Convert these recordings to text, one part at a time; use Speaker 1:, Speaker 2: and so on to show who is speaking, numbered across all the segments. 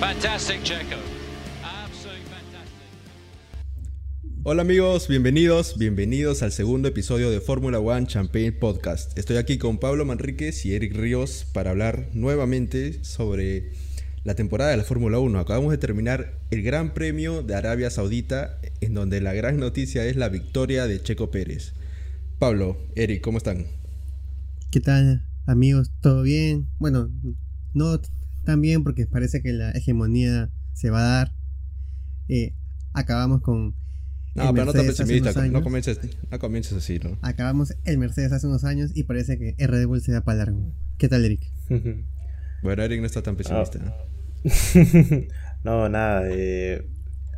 Speaker 1: Fantastic, Checo.
Speaker 2: Hola amigos, bienvenidos, bienvenidos al segundo episodio de Fórmula One Champagne Podcast. Estoy aquí con Pablo Manríquez y Eric Ríos para hablar nuevamente sobre la temporada de la Fórmula 1. Acabamos de terminar el Gran Premio de Arabia Saudita, en donde la gran noticia es la victoria de Checo Pérez. Pablo, Eric, ¿cómo están?
Speaker 3: ¿Qué tal, amigos? ¿Todo bien? Bueno, no tan bien porque parece que la hegemonía se va a dar. Eh, acabamos con.
Speaker 2: No,
Speaker 3: el
Speaker 2: pero no tan
Speaker 3: Mercedes hace
Speaker 2: pesimista,
Speaker 3: unos
Speaker 2: no
Speaker 3: años.
Speaker 2: comiences, no comiences así, ¿no?
Speaker 3: Acabamos el Mercedes hace unos años y parece que el Red Bull se da para largo. ¿Qué tal, Eric?
Speaker 2: Bueno, Eric no está tan pesimista. ¿no?
Speaker 4: no, nada. eh,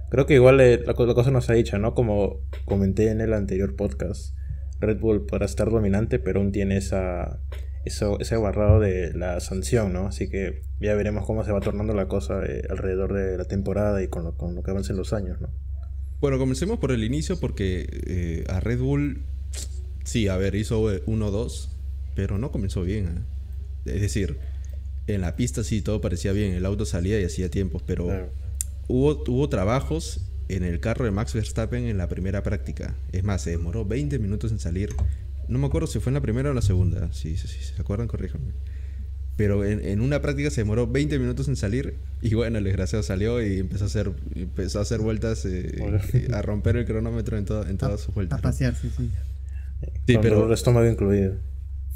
Speaker 4: creo que igual eh, la, la cosa nos ha dicho, ¿no? Como comenté en el anterior podcast, Red Bull podrá estar dominante, pero aún tiene esa, eso, ese barrado de la sanción, ¿no? Así que ya veremos cómo se va tornando la cosa eh, alrededor de la temporada y con lo, con lo que avancen los años, ¿no?
Speaker 2: Bueno, comencemos por el inicio porque eh, a Red Bull, sí, a ver, hizo eh, 1-2, pero no comenzó bien. ¿eh? Es decir, en la pista sí todo parecía bien, el auto salía y hacía tiempos, pero
Speaker 4: Claro.
Speaker 2: hubo, hubo trabajos en el carro de Max Verstappen en la primera práctica. Es más, se demoró 20 minutos en salir. No me acuerdo si fue en la primera o en la segunda. Si si- si se acuerdan, corríjanme. Pero en, en una práctica se demoró 20 minutos en salir y bueno, el desgraciado salió y empezó a hacer, empezó a hacer vueltas, eh, eh, a romper el cronómetro en, to- en todas sus vueltas.
Speaker 3: A
Speaker 2: ¿no?
Speaker 3: pasear, sí, sí.
Speaker 2: Sí,
Speaker 4: con
Speaker 2: pero-
Speaker 4: de estómago incluido.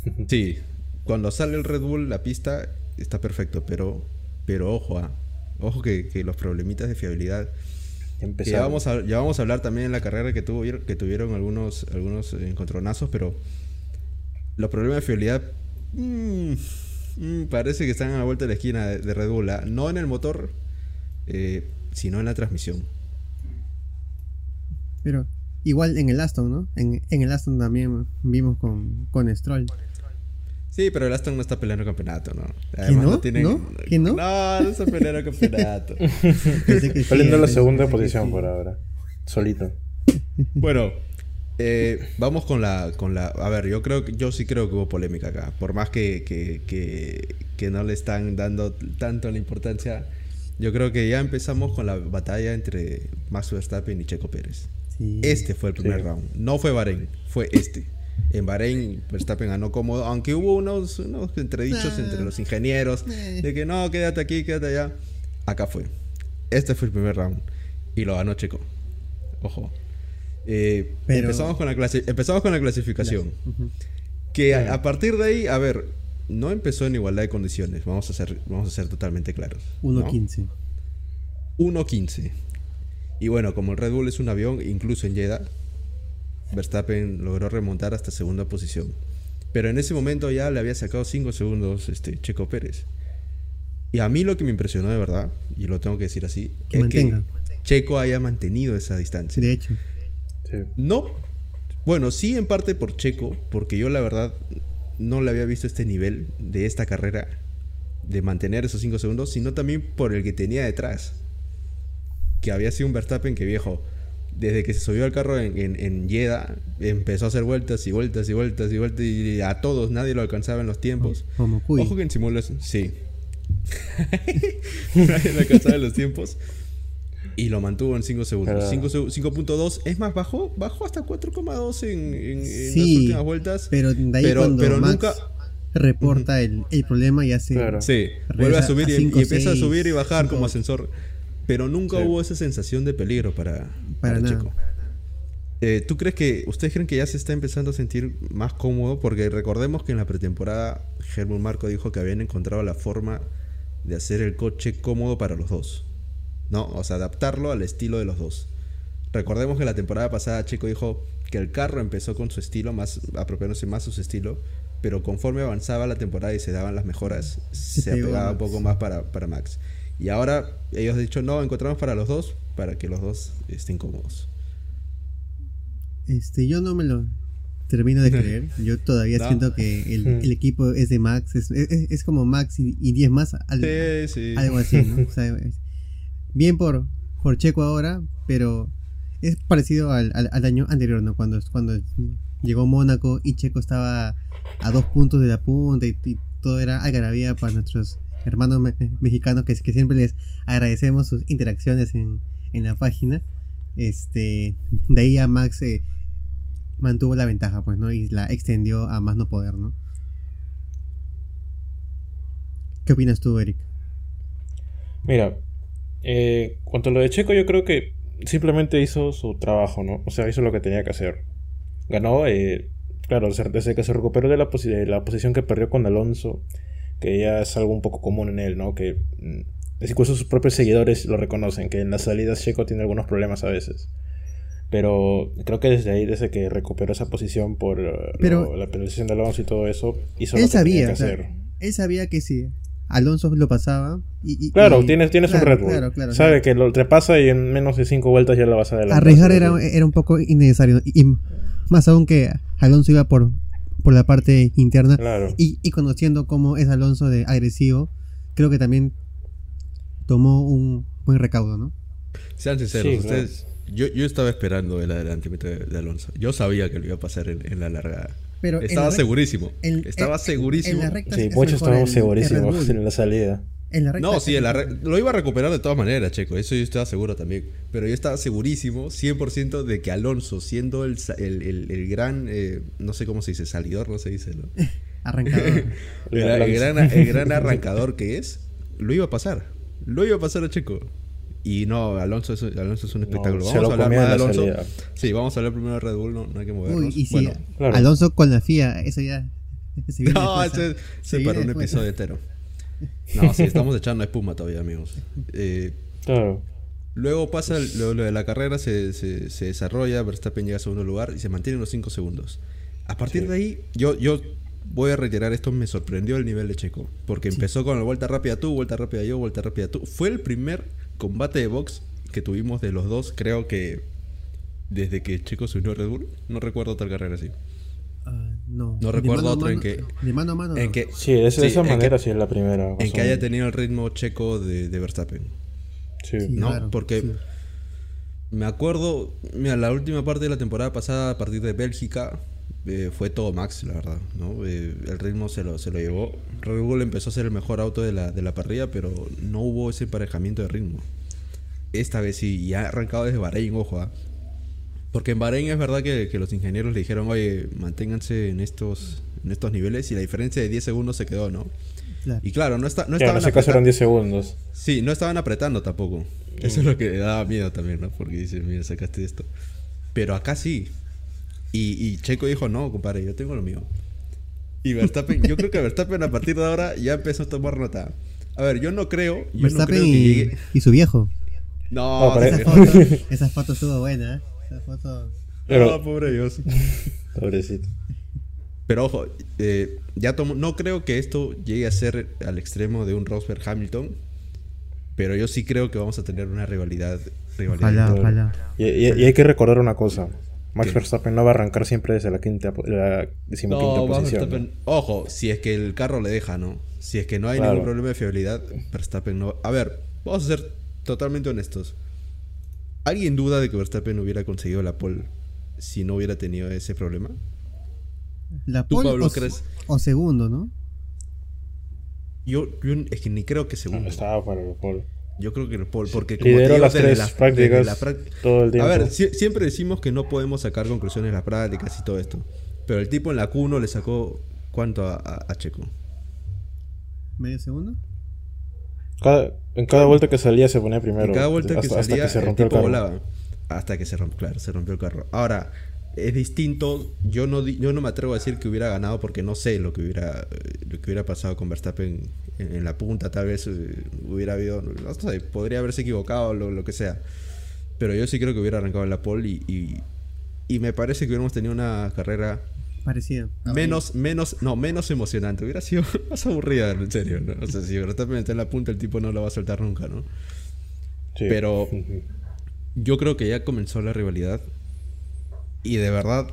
Speaker 2: Sí, cuando sale el Red Bull, la pista está perfecto, pero, pero ojo, ah, ojo que, que los problemitas de fiabilidad
Speaker 4: Ya
Speaker 2: vamos a, ya vamos a hablar también en la carrera que, tuvo, que tuvieron algunos, algunos encontronazos, pero los problemas de fiabilidad mm, mm, parece que están a la vuelta de la esquina de, de Red Bull. ¿ah? No en el motor, eh, sino en la transmisión.
Speaker 3: Pero igual en el Aston, ¿no? En, en el Aston también vimos con, con Stroll.
Speaker 2: Sí, pero el Aston no está peleando el campeonato, ¿no?
Speaker 3: no? ¿No? ¿Que no?
Speaker 2: No, no está peleando el campeonato.
Speaker 3: Sí,
Speaker 4: Saliendo en la segunda posición
Speaker 3: sí.
Speaker 4: por ahora. Solito.
Speaker 2: Bueno, eh, vamos con la, con la. A ver, yo creo que yo sí creo que hubo polémica acá. Por más que, que, que, que no le están dando tanto la importancia. Yo creo que ya empezamos con la batalla entre Max Verstappen y Checo Pérez.
Speaker 3: Sí.
Speaker 2: Este fue el primer
Speaker 4: Sí.
Speaker 2: round. No fue Bahrein, fue este. En Bahrein Verstappen ganó cómodo, aunque hubo unos, unos entredichos
Speaker 3: Ah.
Speaker 2: entre los ingenieros
Speaker 3: Eh.
Speaker 2: de que no, quédate aquí, quédate allá. Acá fue. Este fue el primer round. Y lo ganó Checo. Ojo. Eh,
Speaker 3: Pero-
Speaker 2: empezamos, con la clasi- empezamos con la clasificación. Que a, a partir de ahí, a ver, no empezó en igualdad de condiciones. Vamos a ser, vamos a ser totalmente claros. ¿no?
Speaker 3: 1.15.
Speaker 2: 1.15. Y bueno, como el Red Bull es un avión, incluso en Jeddah, Verstappen logró remontar hasta segunda posición. Pero en ese momento ya le había sacado 5 segundos este, Checo Pérez. Y a mí lo que me impresionó de verdad, y lo tengo que decir así,
Speaker 3: Que
Speaker 2: es
Speaker 3: mantenga.
Speaker 2: que Checo haya mantenido esa distancia.
Speaker 3: De hecho.
Speaker 4: Sí.
Speaker 2: No, bueno, sí en parte por Checo, porque yo la verdad no le había visto este nivel de esta carrera de mantener esos 5 segundos, sino también por el que tenía detrás. Que había sido un Verstappen que viejo, desde que se subió al carro en, en, en Jeddah, empezó a hacer vueltas y vueltas y vueltas y vueltas y a todos nadie lo alcanzaba en los tiempos.
Speaker 3: Como Cuy.
Speaker 2: Ojo que en simulación, sí. Nadie lo alcanzaba en los tiempos. Y lo mantuvo en 5 segundos.
Speaker 4: Pero-
Speaker 2: 5 seg- 5.2. Es más, bajó, bajó hasta 4,2 en, en- en
Speaker 3: Sí,
Speaker 2: las últimas vueltas.
Speaker 3: Pero de ahí
Speaker 2: pero,
Speaker 3: cuando
Speaker 2: pero
Speaker 3: Max
Speaker 2: nunca.
Speaker 3: reporta el, el problema y hace...
Speaker 4: Claro.
Speaker 2: Sí, vuelve a subir
Speaker 3: a
Speaker 2: y,
Speaker 3: cinco,
Speaker 2: y empieza a subir y bajar
Speaker 3: cinco,
Speaker 2: como
Speaker 3: ocho.
Speaker 2: ascensor. Pero nunca
Speaker 4: Sí.
Speaker 2: hubo esa sensación de peligro para,
Speaker 3: Para
Speaker 2: para
Speaker 3: nada.
Speaker 2: Checo. Eh, ¿Tú crees que, ustedes creen que ya se está empezando a sentir más cómodo? Porque recordemos que en la pretemporada Helmut Marco dijo que habían encontrado la forma de hacer el coche cómodo para los dos. ¿No? O sea, adaptarlo al estilo de los dos. Recordemos que la temporada pasada Checo dijo que el carro empezó con su estilo, más apropiándose más a su estilo, pero conforme avanzaba la temporada y se daban las mejoras, se, apegaba un poco más para, para Max. Y ahora ellos han dicho, no, encontramos para los dos, para que los dos estén cómodos.
Speaker 3: Este, yo no me lo termino de creer. Yo todavía
Speaker 2: No.
Speaker 3: siento que el, el equipo es de Max. Es, es- es como Max y, y 10 más. al-
Speaker 2: Sí, sí.
Speaker 3: Algo así, ¿no? O sea, es- bien por, por Checo ahora, pero es parecido al, al- al año anterior, ¿no? Cuando, cuando llegó Mónaco y Checo estaba a dos puntos de la punta y, y todo era algarabía para nuestros hermanos me- mexicanos que, que siempre les agradecemos sus interacciones en, la página. Este, de ahí a Max eh, mantuvo la ventaja, pues, ¿no? Y la extendió a más no poder, ¿no? ¿Qué opinas tú, Eric?
Speaker 4: Mira, eh, cuanto a lo de Checo, yo creo que simplemente hizo su trabajo, ¿no? O sea, hizo lo que tenía que hacer. Ganó, eh, claro, desde que se recuperó de la, de la posición que perdió con Alonso, que ya es algo un poco común en él, ¿no? Que mm, incluso sus propios seguidores lo reconocen, que en las salidas Checo tiene algunos problemas a veces. Pero creo que desde ahí, desde que recuperó esa posición por eh,
Speaker 3: Pero-
Speaker 4: lo- la penalización de Alonso y todo eso, hizo
Speaker 3: él
Speaker 4: lo que tenía que hacer.
Speaker 3: él sabía que si Alonso lo pasaba y, y-
Speaker 4: Claro,
Speaker 3: y-
Speaker 4: tienes, tienes
Speaker 3: claro,
Speaker 4: un Red Bull.
Speaker 3: claro, claro,
Speaker 4: Sabe que lo repasa y en menos de 5 vueltas ya lo vas a adelantar.
Speaker 3: arriesgar era, era un poco innecesario y más aún que Alonso iba por, por la parte interna
Speaker 4: Claro.
Speaker 3: y, y conociendo cómo es Alonso de agresivo, creo que también tomó un buen recaudo, ¿no?
Speaker 2: Sean sinceros,
Speaker 4: Sí,
Speaker 2: ustedes. Yo, yo estaba esperando el adelantamiento de, de Alonso. Yo sabía que lo iba a pasar en, en la largada.
Speaker 3: Pero en
Speaker 2: estaba
Speaker 3: la rec-
Speaker 2: segurísimo.
Speaker 3: en-
Speaker 2: estaba
Speaker 3: en-
Speaker 2: segurísimo.
Speaker 3: en la recta
Speaker 4: Sí, muchos estábamos
Speaker 3: el- el
Speaker 4: segurísimos en la salida.
Speaker 3: En la recta
Speaker 2: No, sí, en la lo iba a recuperar de todas maneras, Checo. Eso yo estaba seguro también. Pero yo estaba segurísimo, 100% de que Alonso, siendo el, el, el- el gran, eh, no sé cómo se dice, salidor, no se dice, ¿no?
Speaker 3: arrancador.
Speaker 2: El, el gran, el gran arrancador que es, lo iba a pasar. Lo iba a pasar a Checo. Y no, Alonso es, Alonso es un espectáculo.
Speaker 4: se
Speaker 2: vamos a hablar más de Alonso.
Speaker 4: salida.
Speaker 2: Sí, vamos a hablar primero de Red Bull, no, no hay que movernos.
Speaker 3: Uy, y si
Speaker 2: bueno,
Speaker 4: claro.
Speaker 3: Alonso con la FIA, eso ya. se viene
Speaker 2: no,
Speaker 3: después,
Speaker 2: ese,
Speaker 3: ¿ah? Se viene
Speaker 2: para un episodio entero. No, sí, estamos echando espuma todavía, amigos. Eh,
Speaker 4: Claro.
Speaker 2: Luego pasa lo, lo de la carrera, se, se- se desarrolla, Verstappen llega a segundo lugar y se mantiene en los 5 segundos. A partir
Speaker 4: Sí.
Speaker 2: de ahí, yo, yo voy a reiterar esto, me sorprendió el nivel de Checo. Porque empezó con la vuelta rápida tú, vuelta rápida yo, vuelta rápida tú. Fue el primer combate de box que tuvimos de los dos, creo que desde que Checo se unió a Red Bull. No recuerdo otra carrera así.
Speaker 3: No.
Speaker 2: Recuerdo
Speaker 3: mano
Speaker 2: otro en
Speaker 3: mano-
Speaker 2: que-
Speaker 3: De mano a mano.
Speaker 2: En
Speaker 3: no.
Speaker 2: que,
Speaker 4: Sí, de, esa- de
Speaker 2: sí,
Speaker 4: esa
Speaker 2: en que-
Speaker 4: manera sí es la primera.
Speaker 2: en que haya tenido el ritmo Checo de, de Verstappen.
Speaker 4: Sí.
Speaker 2: ¿no?
Speaker 3: claro,
Speaker 2: Porque
Speaker 3: sí.
Speaker 2: me acuerdo, mira, la última parte de la temporada pasada, a partir de Bélgica, eh, fue todo Max, la verdad, ¿no? Eh, el ritmo se lo, se lo llevó. Red Bull empezó a ser el mejor auto de la, de la parrilla, pero no hubo ese emparejamiento de ritmo. Esta vez sí, y ha arrancado desde Bahrein, ojo, ¿ah? Porque en Bahrein es verdad que, que los ingenieros le dijeron, oye, manténganse en estos, en estos niveles, y la diferencia de 10 segundos se quedó, ¿no?
Speaker 3: Claro.
Speaker 2: Y claro, no, está, no
Speaker 4: Claro, en
Speaker 2: estaban
Speaker 4: ese caso eran
Speaker 2: apretando-
Speaker 4: 10 segundos.
Speaker 2: Sí, no estaban apretando tampoco. Eso es lo que daba miedo también, ¿no? Porque dices, mira, sacaste esto. Pero acá sí. Y, y Checo dijo, no, compadre, yo tengo lo mío. Y Verstappen, yo creo que Verstappen a partir de ahora ya empezó a tomar nota. A ver, yo no creo, yo no
Speaker 3: Verstappen
Speaker 2: creo que
Speaker 3: y,
Speaker 2: llegue.
Speaker 3: y su viejo.
Speaker 2: No,
Speaker 4: No,
Speaker 3: Esa foto, esa foto estuvo buena, Esa foto.
Speaker 4: Pero-
Speaker 2: no, pobre Dios.
Speaker 4: Pobrecito.
Speaker 2: Pero ojo, eh, ya tomo, no creo que esto llegue a ser al extremo de un Rosberg Hamilton. Pero yo sí creo que vamos a tener una rivalidad. rivalidad
Speaker 3: Ojalá, ojalá.
Speaker 4: Y, y- y hay que recordar una cosa. Max
Speaker 2: ¿Qué?
Speaker 4: Verstappen no va a arrancar siempre desde la quinta la decimoquinta
Speaker 2: No,
Speaker 4: posición.
Speaker 2: Verstappen- Ojo, si es que el carro le deja, ¿no? Si es que no hay
Speaker 4: Claro.
Speaker 2: ningún problema de fiabilidad, Verstappen no. A ver, vamos a ser totalmente honestos. ¿Alguien duda de que Verstappen hubiera conseguido la pole si no hubiera tenido ese problema?
Speaker 3: La
Speaker 2: ¿Tú,
Speaker 3: pole
Speaker 2: Pablo,
Speaker 3: o,
Speaker 2: crees?
Speaker 3: o segundo, ¿no?
Speaker 2: Yo, yo es que ni creo que
Speaker 4: No,
Speaker 2: segundo.
Speaker 4: estaba para el pole.
Speaker 2: Yo creo que el pole, porque como te digo,
Speaker 4: las tres
Speaker 2: la-
Speaker 4: prácticas
Speaker 2: la
Speaker 4: todo el tiempo.
Speaker 2: A ver, sie- siempre decimos que no podemos sacar conclusiones de las prácticas y todo esto. Pero el tipo en la Q1 le sacó ¿cuánto a, a- a Checo?
Speaker 3: ¿Medio segundo?
Speaker 4: Cada- en cada vuelta que salía se ponía primero.
Speaker 2: En cada vuelta que
Speaker 4: hasta, hasta
Speaker 2: salía,
Speaker 4: que se
Speaker 2: el
Speaker 4: rompió el
Speaker 2: tipo
Speaker 4: carro.
Speaker 2: volaba. Hasta que se rompió, claro, se rompió el carro. Ahora, es distinto. Yo no, yo no me atrevo a decir que hubiera ganado porque no sé lo que hubiera, lo que hubiera pasado con Verstappen en, en la punta. Tal vez eh, hubiera habido, no sé, podría haberse equivocado, lo, lo que sea. Pero yo sí creo que hubiera arrancado en la pole y, y, y me parece que hubiéramos tenido una carrera
Speaker 3: Parecido.
Speaker 2: menos, menos, no, menos emocionante. Hubiera sido más aburrida, en serio. ¿no? O sea, si está en la punta, el tipo no lo va a soltar nunca, ¿no?
Speaker 4: Sí.
Speaker 2: Pero yo creo que ya comenzó la rivalidad. Y de verdad,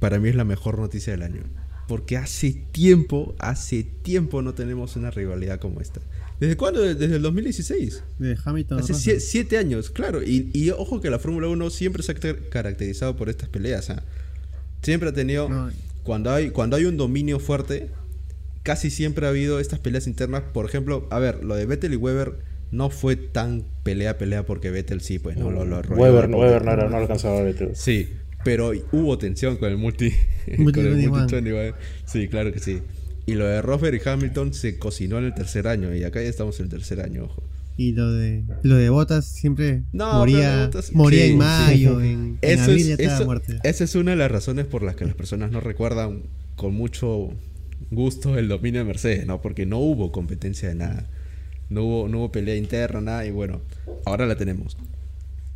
Speaker 2: para mí es la mejor noticia del año. Porque hace tiempo, hace tiempo no tenemos una rivalidad como esta. ¿Desde cuándo? Desde el 2016.
Speaker 3: De Hamilton.
Speaker 2: Hace
Speaker 3: Russell.
Speaker 2: sie- siete años, claro. Y, y ojo que la Fórmula 1 siempre se ha car- caracterizado por estas peleas. ¿ah? Siempre ha tenido...
Speaker 3: No.
Speaker 2: Cuando, hay, cuando hay un dominio fuerte, casi siempre ha habido estas peleas internas. Por ejemplo, a ver, lo de Vettel y Weber no fue tan pelea pelea porque Vettel sí, pues no lo, lo
Speaker 4: Weber, no. Weber no, era- no alcanzaba a Vettel.
Speaker 2: Sí, pero hubo tensión con el multi.
Speaker 3: Multi
Speaker 2: con el
Speaker 3: 21.
Speaker 2: multi 21. Sí, claro que sí. Y lo de Rosberg y Hamilton se cocinó en el tercer año. Y acá ya estamos en el tercer año, ojo.
Speaker 3: Y lo de lo de Botas siempre
Speaker 2: No,
Speaker 3: moría, moría
Speaker 2: sí,
Speaker 3: en mayo,
Speaker 2: sí.
Speaker 3: en, en
Speaker 2: Eso
Speaker 3: abril
Speaker 2: es,
Speaker 3: ya estaba
Speaker 2: eso-
Speaker 3: muerto.
Speaker 2: esa es una de las razones por las que las personas no recuerdan con mucho gusto el dominio de Mercedes, ¿no? Porque no hubo competencia de nada. No hubo, no hubo pelea interna, nada. Y bueno, ahora la tenemos.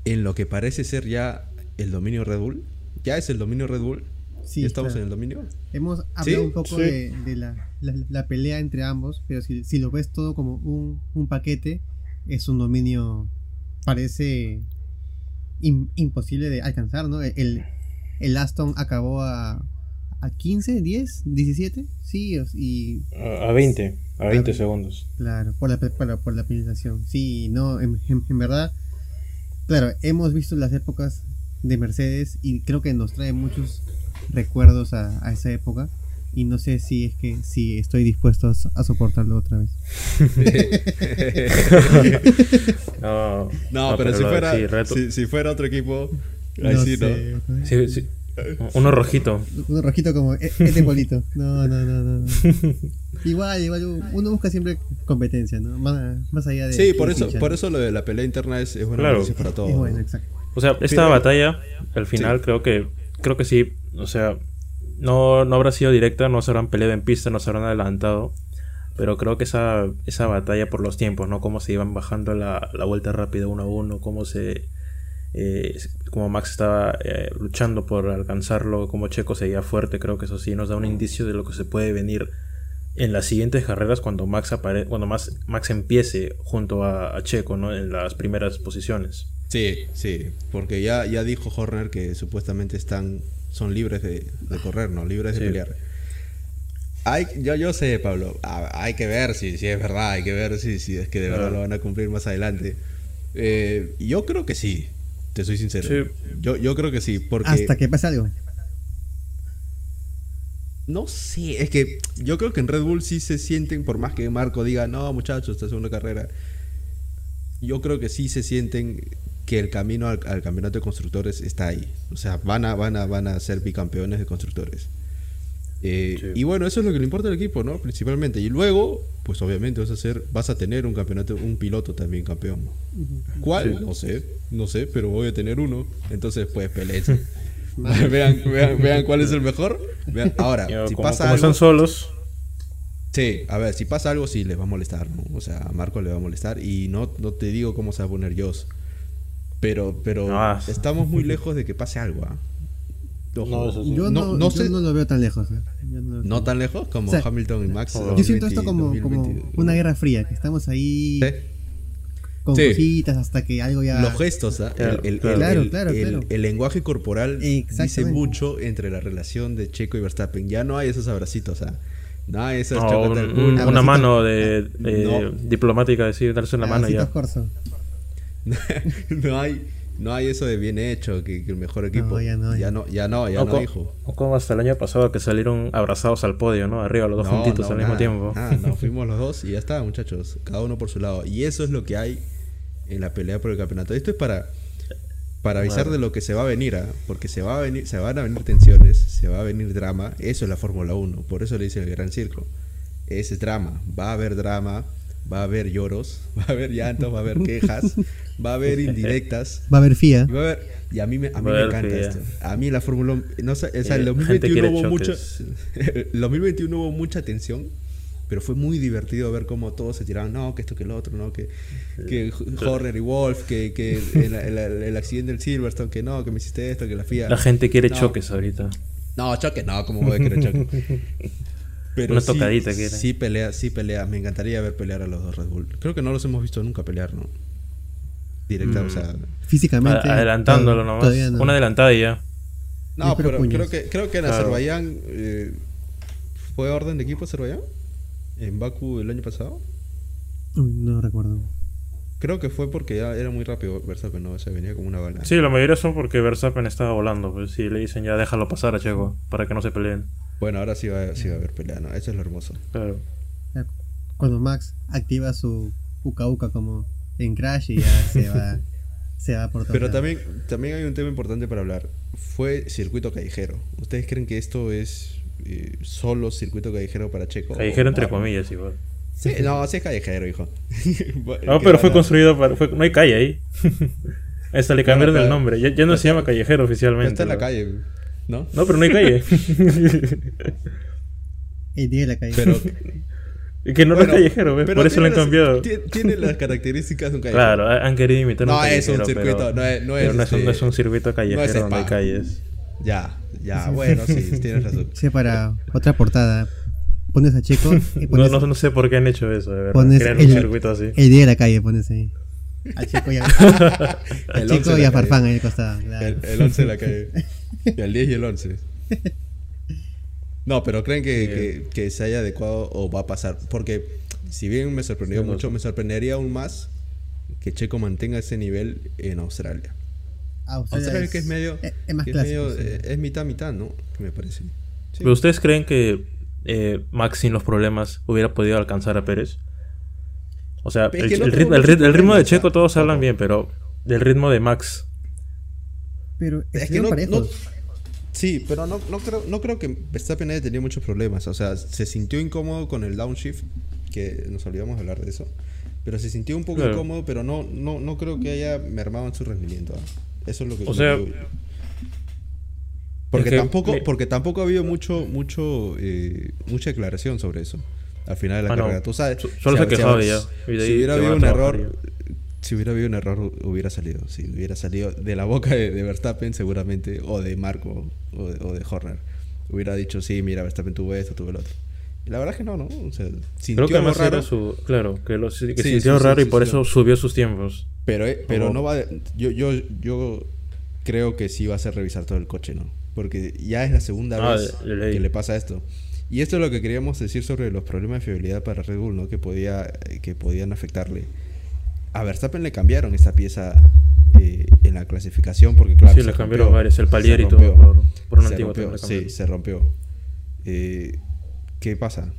Speaker 2: En lo que parece ser ya el dominio Red Bull. ¿Ya es el dominio Red Bull?
Speaker 3: Sí,
Speaker 2: ¿Ya estamos
Speaker 3: claro.
Speaker 2: en el dominio?
Speaker 3: Hemos
Speaker 2: ¿Sí?
Speaker 3: hablado un poco
Speaker 4: Sí.
Speaker 3: de, de la, la- la pelea entre ambos, pero si, si lo ves todo como un, un paquete, es un dominio, parece im- imposible de alcanzar, ¿no? El, el Aston acabó a, a 15, 10, 17, sí, y
Speaker 4: A, a 20, a 20
Speaker 3: Ah,
Speaker 4: segundos.
Speaker 3: Claro, por la, por la, por la penalización. Sí, no, en, en- en verdad, claro, hemos visto las épocas de Mercedes y creo que nos trae muchos recuerdos a, a esa época y no sé si es que si estoy dispuesto a, so- a soportarlo otra vez.
Speaker 4: No,
Speaker 2: No, pero, si, fuera,
Speaker 4: sí,
Speaker 2: si, si fuera otro equipo, ahí
Speaker 3: No
Speaker 2: sí, ¿no?
Speaker 3: sé, ¿no?
Speaker 4: sí, sí. Uno rojito.
Speaker 3: Uno rojito como e- este bolito. No, no, no, no. Igual, igual, uno busca siempre competencia, ¿no? Más, más allá de...
Speaker 2: Sí, por eso, por eso lo de la pelea interna es, es buena
Speaker 4: Claro.
Speaker 2: para todos.
Speaker 3: Es bueno,
Speaker 2: ¿no?
Speaker 3: exacto.
Speaker 4: O sea, esta
Speaker 2: Pero-
Speaker 4: batalla, al final creo que creo que sí, o sea, no, no habrá sido directa, no se habrán peleado en pista, no se habrán adelantado, pero creo que esa, esa batalla por los tiempos, ¿no? Cómo se iban bajando la, la vuelta rápida uno a uno, cómo se... Eh, como Max estaba eh, luchando por alcanzarlo, como Checo seguía fuerte, creo que eso sí nos da un indicio de lo que se puede venir en las siguientes carreras cuando Max apare cuando Max, Max empiece junto a, a Checo, ¿no? En las primeras posiciones.
Speaker 2: Sí, sí, porque ya, ya dijo Horner que supuestamente están son libres de, de correr, ¿no? Libres de
Speaker 4: Sí.
Speaker 2: pelear. Hay, yo, yo sé, Pablo, hay que ver si, si es verdad, hay que ver si, si es que de verdad
Speaker 4: Claro.
Speaker 2: lo van a cumplir más adelante. Eh, yo creo que sí, te soy sincero.
Speaker 4: Sí.
Speaker 2: Yo, yo creo que sí, porque...
Speaker 3: Hasta que pase algo.
Speaker 2: No sé, es que yo creo que en Red Bull sí se sienten, por más que Marco diga, no muchachos, esta es una carrera, yo creo que sí se sienten que el camino al, al campeonato de constructores está ahí. O sea, van a, van a, van a ser bicampeones de constructores. Eh,
Speaker 4: Sí.
Speaker 2: Y bueno, eso es lo que le importa al equipo, ¿no? Principalmente. Y luego, pues obviamente vas a, hacer, vas a tener un campeonato, un piloto también campeón. ¿Cuál?
Speaker 4: Sí.
Speaker 2: No sé, no sé, pero voy a tener uno. Entonces, pues peleen. vean, vean, vean cuál es el mejor. Vean- Ahora,
Speaker 4: Yo,
Speaker 2: si
Speaker 4: como,
Speaker 2: pasa
Speaker 4: como
Speaker 2: algo,
Speaker 4: están solos,
Speaker 2: Sí, a ver, si pasa algo, sí les va a molestar, ¿no? O sea, a Marco le va a molestar. Y no, no te digo cómo se va a poner Joss. Pero, pero
Speaker 4: Ah.
Speaker 2: estamos muy lejos de que pase algo, ¿ah?
Speaker 4: No, sí.
Speaker 3: Yo no,
Speaker 2: No- no
Speaker 3: yo
Speaker 2: sé-
Speaker 3: no lo veo tan lejos. ¿eh? Yo no,
Speaker 2: No tan lejos como
Speaker 3: O sea,
Speaker 2: Hamilton y Max.
Speaker 4: yo
Speaker 3: Yo siento esto
Speaker 2: 2020,
Speaker 3: como, como
Speaker 2: 2020.
Speaker 3: una guerra fría, que estamos ahí
Speaker 2: Sí.
Speaker 3: con
Speaker 2: Sí.
Speaker 3: cositas hasta que algo ya...
Speaker 2: Los gestos, ¿ah?
Speaker 4: Claro,
Speaker 2: el, el-
Speaker 4: claro.
Speaker 2: el-
Speaker 3: Claro,
Speaker 2: lenguaje corporal dice mucho entre la relación de Checo y Verstappen. Ya no hay esos abracitos, ¿ah? No hay esas
Speaker 4: un- un- una mano de, de-
Speaker 2: No.
Speaker 4: diplomática, decir, darse una mano ya.
Speaker 3: corso.
Speaker 2: no hay no hay eso de bien hecho que, que el mejor equipo
Speaker 3: No, ya no,
Speaker 2: ya
Speaker 3: ya.
Speaker 2: no ya no ya
Speaker 4: O
Speaker 2: no hijo
Speaker 4: o como hasta el año pasado que salieron abrazados al podio, ¿no? Arriba los dos
Speaker 2: No,
Speaker 4: juntitos
Speaker 2: no,
Speaker 4: al mismo
Speaker 2: nada,
Speaker 4: tiempo.
Speaker 2: nada, no, fuimos los dos y ya está, muchachos. Cada uno por su lado. Y eso es lo que hay en la pelea por el campeonato. Esto es para, para avisar
Speaker 4: Claro.
Speaker 2: de lo que se va a venir, ¿ah? porque se, va a venir, se van a venir tensiones, se va a venir drama. Eso es la Fórmula 1. Por eso le dicen el gran circo. Ese es drama. Va a haber drama, va a haber lloros, va a haber llantos, va a haber quejas, va a haber indirectas.
Speaker 3: Va a haber FIA.
Speaker 2: Y, va a haber- y a mí me, a mí me encanta esto. A mí la Fórmula 1, no sé, o sea,
Speaker 4: Eh,
Speaker 2: el
Speaker 4: gente
Speaker 2: 2021
Speaker 4: quiere
Speaker 2: hubo mucha
Speaker 4: choques.
Speaker 2: el 2021 hubo mucha tensión, pero fue muy divertido ver cómo todos se tiraban, no, que esto que el otro, no, que, que Horner y Wolf, que, que el, el- el- el accidente del Silverstone, que no, que me hiciste esto, que la FIA.
Speaker 4: La gente quiere
Speaker 2: No.
Speaker 4: choques ahorita.
Speaker 2: No, choque, no, como voy a querer choque. Pero
Speaker 4: Una
Speaker 2: sí-
Speaker 4: tocadita quiere.
Speaker 2: Sí pelea, sí pelea. Me encantaría ver pelear a los dos Red Bull. Creo que no los hemos visto nunca pelear, ¿no? Directa,
Speaker 4: Mm.
Speaker 2: o sea.
Speaker 3: Físicamente.
Speaker 4: A- adelantándolo nomás.
Speaker 3: no.
Speaker 4: Una adelantada y ya.
Speaker 2: No, pero
Speaker 3: puños.
Speaker 2: creo que, creo que en
Speaker 4: Claro.
Speaker 2: Azerbaiyán eh, fue orden de equipo Azerbaiyán. En Baku el año pasado.
Speaker 3: Uy, no recuerdo.
Speaker 2: Creo que fue porque ya era muy rápido Verstappen, ¿no? O sea, venía como una bala.
Speaker 4: Sí, la mayoría son porque Verstappen estaba volando. Pues sí, le dicen ya déjalo pasar a Checo para que no se peleen.
Speaker 2: Bueno, ahora sí va, sí va a haber pelea, ¿no? Eso es lo hermoso.
Speaker 4: Claro.
Speaker 3: Cuando Max activa su Uka Uka como en Crash y ya se va, se va por todo.
Speaker 2: Pero también, también hay un tema importante para hablar. Fue circuito callejero. ¿Ustedes creen que esto es eh, solo circuito callejero para Checo?
Speaker 4: Callejero entre comillas, igual.
Speaker 2: Sí, no, sí es callejero, hijo.
Speaker 4: No, pero fue construido para. fue- no hay calle ahí. Hasta le cambiaron el nombre. Ya, ya no se llama callejero oficialmente.
Speaker 2: Está en la
Speaker 4: ¿no?
Speaker 2: calle, ¿no?
Speaker 4: No, pero no hay calle.
Speaker 3: El día de la calle.
Speaker 2: Pero,
Speaker 4: Y que no
Speaker 2: bueno,
Speaker 4: es callejero, ¿ves?
Speaker 2: pero
Speaker 4: Por eso lo han
Speaker 2: tiene las-
Speaker 4: cambiado.
Speaker 2: ti- Tiene las características de un callejero.
Speaker 4: Claro, ha- han querido imitar
Speaker 2: No
Speaker 4: un
Speaker 2: es un
Speaker 4: callejero,
Speaker 2: circuito,
Speaker 4: pero-
Speaker 2: no es- no
Speaker 4: pero
Speaker 2: es,
Speaker 4: no es, un,
Speaker 2: este,
Speaker 4: no es un circuito callejero
Speaker 2: no es
Speaker 4: donde hay calles.
Speaker 2: Ya, ya, bueno, sí, tienes razón.
Speaker 3: Sí, para otra portada. Pones a Checo y
Speaker 4: No,
Speaker 3: pones
Speaker 4: no, no sé por qué han hecho eso, de verdad.
Speaker 3: Pones
Speaker 4: Crear
Speaker 3: el-
Speaker 4: un circuito así.
Speaker 3: el día de la calle, pones ahí. A Checo y a, a
Speaker 2: El
Speaker 3: Checo
Speaker 2: 11 de
Speaker 3: y a. Farfán ahí al costado. claro.
Speaker 2: El, el 11 de la calle. Y el 10 y el 11. No, pero creen que, que, que se haya adecuado o va a pasar. Porque si bien me sorprendió
Speaker 4: Sí,
Speaker 2: mucho, me sorprendería aún más que Checo mantenga ese nivel en Australia.
Speaker 3: Australia
Speaker 2: Australia que es medio...
Speaker 3: es, es más
Speaker 2: que
Speaker 3: clásico.
Speaker 2: medio,
Speaker 3: sí.
Speaker 2: eh, es mitad mitad, ¿no? Me parece. Sí.
Speaker 4: ¿Pero ustedes creen que eh, Max sin los problemas hubiera podido alcanzar a Pérez? O sea,
Speaker 2: Es
Speaker 4: el,
Speaker 2: no
Speaker 4: el ritmo, el el ritmo de Checo
Speaker 2: ah,
Speaker 4: todos hablan bien, pero del ritmo de Max.
Speaker 3: Pero
Speaker 2: Es que no, Sí, pero no, no, creo, no creo que Verstappen haya tenido muchos problemas. O sea, se sintió incómodo con el downshift, que nos olvidamos de hablar de eso. Pero se sintió un poco
Speaker 4: Claro.
Speaker 2: incómodo, pero no, no, no creo que haya mermado en su rendimiento. ¿ah? Eso es lo que
Speaker 4: O sea,
Speaker 2: que porque
Speaker 4: es que
Speaker 2: tampoco,
Speaker 4: me-
Speaker 2: porque tampoco ha habido mucho, mucho, eh, mucha declaración sobre eso. Al final de la
Speaker 4: Ah, no.
Speaker 2: carrera. Tú sabes.
Speaker 4: So- solo se quejado
Speaker 2: si-
Speaker 4: ya. Y de
Speaker 2: Si hubiera habido un error, si hubiera habido un error, hubiera salido. Si hubiera salido de la boca de, de Verstappen, seguramente, o de Marco, o de, o de Horner, hubiera dicho, sí, mira, Verstappen tuvo esto, tuvo el otro. Y la verdad es que no, ¿no? O sea, sintió
Speaker 4: Creo que además
Speaker 2: raro,
Speaker 4: era su. Claro, que, lo, que
Speaker 2: Sí,
Speaker 4: sintió
Speaker 2: sí,
Speaker 4: raro
Speaker 2: sí,
Speaker 4: y por eso subió sus tiempos.
Speaker 2: pero, eh, pero no va. yo, yo, yo creo que sí va a hacer revisar todo el coche, ¿no? Porque ya es la segunda
Speaker 4: Ah,
Speaker 2: vez
Speaker 4: de ley.
Speaker 2: que le pasa esto. Y esto es lo que queríamos decir sobre los problemas de fiabilidad para Red Bull, ¿no? Que, podía, que podían afectarle. A Verstappen le cambiaron esta pieza eh, en la clasificación porque, claro.
Speaker 4: Sí,
Speaker 2: se
Speaker 4: le cambiaron
Speaker 2: rompió,
Speaker 4: varios, el palier y todo,
Speaker 2: rompió,
Speaker 4: por- por un
Speaker 2: se
Speaker 4: antiguo
Speaker 2: rompió, Sí, se rompió. Eh, ¿Qué pasa?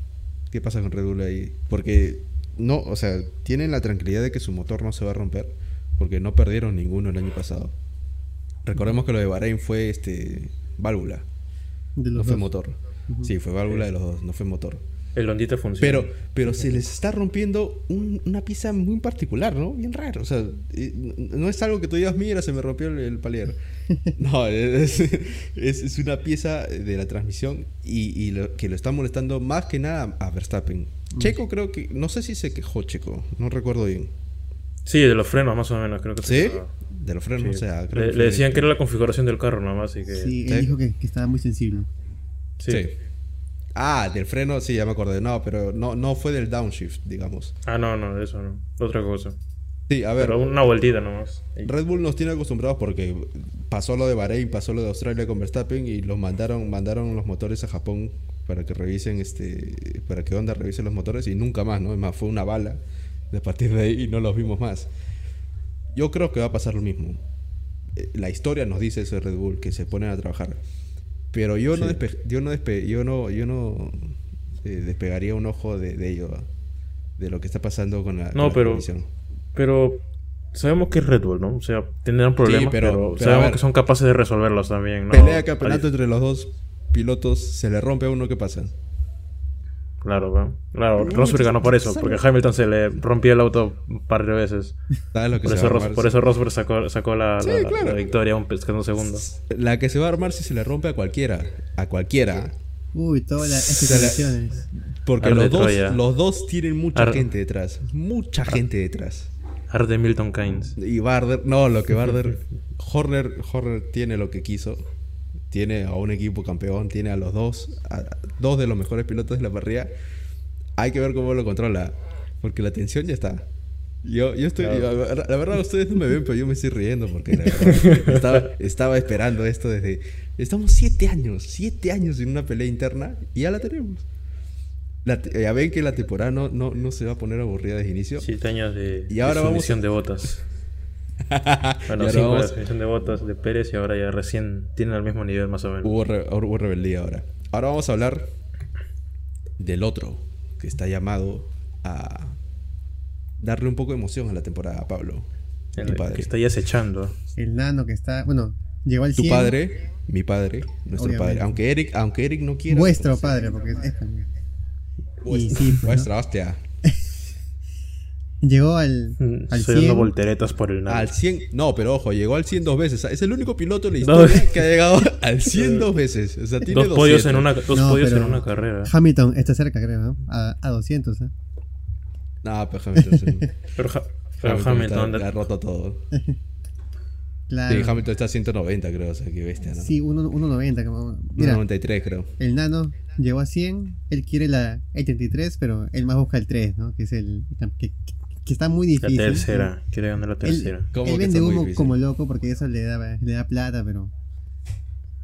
Speaker 2: ¿Qué pasa con Red Bull ahí? Porque no, o sea, tienen la tranquilidad de que su motor no se va a romper porque no perdieron ninguno el año pasado. Recordemos que lo de Bahrein fue este válvula,
Speaker 3: de los
Speaker 2: no fue motor. Sí, fue válvula de los dos, no fue motor.
Speaker 4: El Hondita funciona.
Speaker 2: Pero, pero se les está rompiendo un- una pieza muy particular, ¿no? Bien raro. O sea, no es algo que tú digas, mira, se me rompió el, el palier. No, es, es- es una pieza de la transmisión y, y lo, que lo está molestando más que nada a Verstappen. Checo creo que, no sé si se quejó Checo, no recuerdo bien.
Speaker 4: Sí, de los frenos más o menos, creo que
Speaker 2: ¿Sí? De los frenos,
Speaker 4: Sí.
Speaker 2: o sea, creo
Speaker 4: le,
Speaker 2: que
Speaker 4: le decían que era la configuración del carro nomás y que...
Speaker 3: Sí,
Speaker 2: ¿Sí?
Speaker 3: él dijo que, que estaba muy sensible.
Speaker 4: sí.
Speaker 2: Sí. Ah, del freno, sí, ya me acordé. No, pero no, no fue del downshift, digamos.
Speaker 4: Ah, no, no, eso no. Otra cosa.
Speaker 2: Sí, a ver.
Speaker 4: Pero una vueltita nomás.
Speaker 2: Red Bull nos tiene acostumbrados porque pasó lo de Bahrein, pasó lo de Australia con Verstappen y los mandaron, mandaron los motores a Japón para que revisen este, para que Honda revise los motores y nunca más, ¿no? Es más, fue una bala de a partir de ahí y no los vimos más. Yo creo que va a pasar lo mismo. Eh, La historia nos dice eso de Red Bull, que se ponen a trabajar. Pero yo no
Speaker 4: Sí.
Speaker 2: despe- yo no despe- yo no, yo no eh, despegaría un ojo de, de ello, de lo que está pasando con la,
Speaker 4: No, pero-. Pero sabemos que es Red Bull, ¿no? O sea, tendrán problemas,
Speaker 2: pero-
Speaker 4: pero, sabemos
Speaker 2: ver.
Speaker 4: que son capaces de resolverlos también, ¿no?
Speaker 2: Pelea campeonato entre los dos pilotos, se le rompe a uno, ¿qué pasa?
Speaker 4: Claro, claro.
Speaker 2: No,
Speaker 4: Rosberg ganó por eso, porque a Hamilton se le rompió el auto un par de veces.
Speaker 2: ¿Sabes lo que
Speaker 4: Por
Speaker 2: se
Speaker 4: eso,
Speaker 2: va a
Speaker 4: Ros-
Speaker 2: armar?
Speaker 4: por eso Rosberg sacó, sacó la,
Speaker 2: Sí,
Speaker 4: la-
Speaker 2: claro.
Speaker 4: la victoria un, un segundo.
Speaker 2: La que se va a armar si se le rompe a cualquiera. A cualquiera.
Speaker 3: Uy, todas las especificaciones.
Speaker 2: Porque
Speaker 4: Arde
Speaker 2: los dos, los dos tienen mucha
Speaker 4: Ar-
Speaker 2: gente detrás. Mucha gente detrás.
Speaker 4: Arde Milton Keynes.
Speaker 2: Y Barder, no, lo que Barder. Horner, Horner tiene lo que quiso. Tiene a un equipo campeón, tiene a los dos, a dos de los mejores pilotos de la parrilla. Hay que ver cómo lo controla. Porque la tensión ya está. Yo, yo estoy.
Speaker 4: Claro.
Speaker 2: La, la verdad, ustedes no me ven, pero yo me estoy riendo porque la verdad, estaba, estaba esperando esto desde. Estamos siete años, siete años en una pelea interna y ya la tenemos. La ya ven que la temporada no, no, no se va a poner aburrida desde inicio.
Speaker 4: Siete años de,
Speaker 2: Y ahora
Speaker 4: de
Speaker 2: vamos a-
Speaker 4: de botas. Bueno, cinco
Speaker 2: vamos-
Speaker 4: de sumisión de botas de Pérez y ahora ya recién tienen el mismo nivel más o menos.
Speaker 2: Hubo, re- hubo rebeldía ahora. Ahora vamos a hablar del otro, que está llamado a darle un poco de emoción a la temporada, Pablo.
Speaker 4: El
Speaker 2: tu padre.
Speaker 4: que está ahí acechando.
Speaker 3: El nano que está. Bueno, llegó al
Speaker 2: Tu
Speaker 3: 100.
Speaker 2: padre, mi padre, nuestro
Speaker 3: Obviamente.
Speaker 2: padre. Aunque Eric, aunque Eric no quiera.
Speaker 3: Vuestro
Speaker 2: pues,
Speaker 3: padre, porque es español. Y
Speaker 2: Vuestra,
Speaker 3: sí, pues, ¿no?
Speaker 2: vuestra hostia.
Speaker 3: Llegó al,
Speaker 4: Mm,
Speaker 3: al
Speaker 4: dando
Speaker 3: 100.
Speaker 4: volteretas por el nada.
Speaker 2: Al 100, no, pero ojo, llegó al 100 dos veces. Es el único piloto en la
Speaker 4: No.
Speaker 2: historia que ha llegado al 100 dos veces. O sea, tiene
Speaker 4: Dos podios
Speaker 2: 200.
Speaker 4: en una, dos
Speaker 3: No,
Speaker 4: podios en una carrera.
Speaker 3: Hamilton está cerca, creo, ¿no? A, a 200, ¿eh?
Speaker 2: No, pero Hamilton, sí.
Speaker 4: Pero,
Speaker 2: Hamilton
Speaker 4: Hamilton,
Speaker 2: está- ha roto todo.
Speaker 3: Claro.
Speaker 2: Sí, Hamilton está a 190, creo. O sea, qué bestia, ¿no?
Speaker 3: Sí, 1- 1.90. como- Mira,
Speaker 2: 193, creo.
Speaker 3: el nano llegó a 100. Él quiere la el 33, pero él más busca el 3, ¿no? Que es el. Que, que está muy
Speaker 4: la
Speaker 3: difícil.
Speaker 4: tercera. Quiere ganar la
Speaker 3: Él,
Speaker 4: tercera.
Speaker 2: ¿Cómo
Speaker 3: él vende humo como loco porque eso le da, le da plata, pero.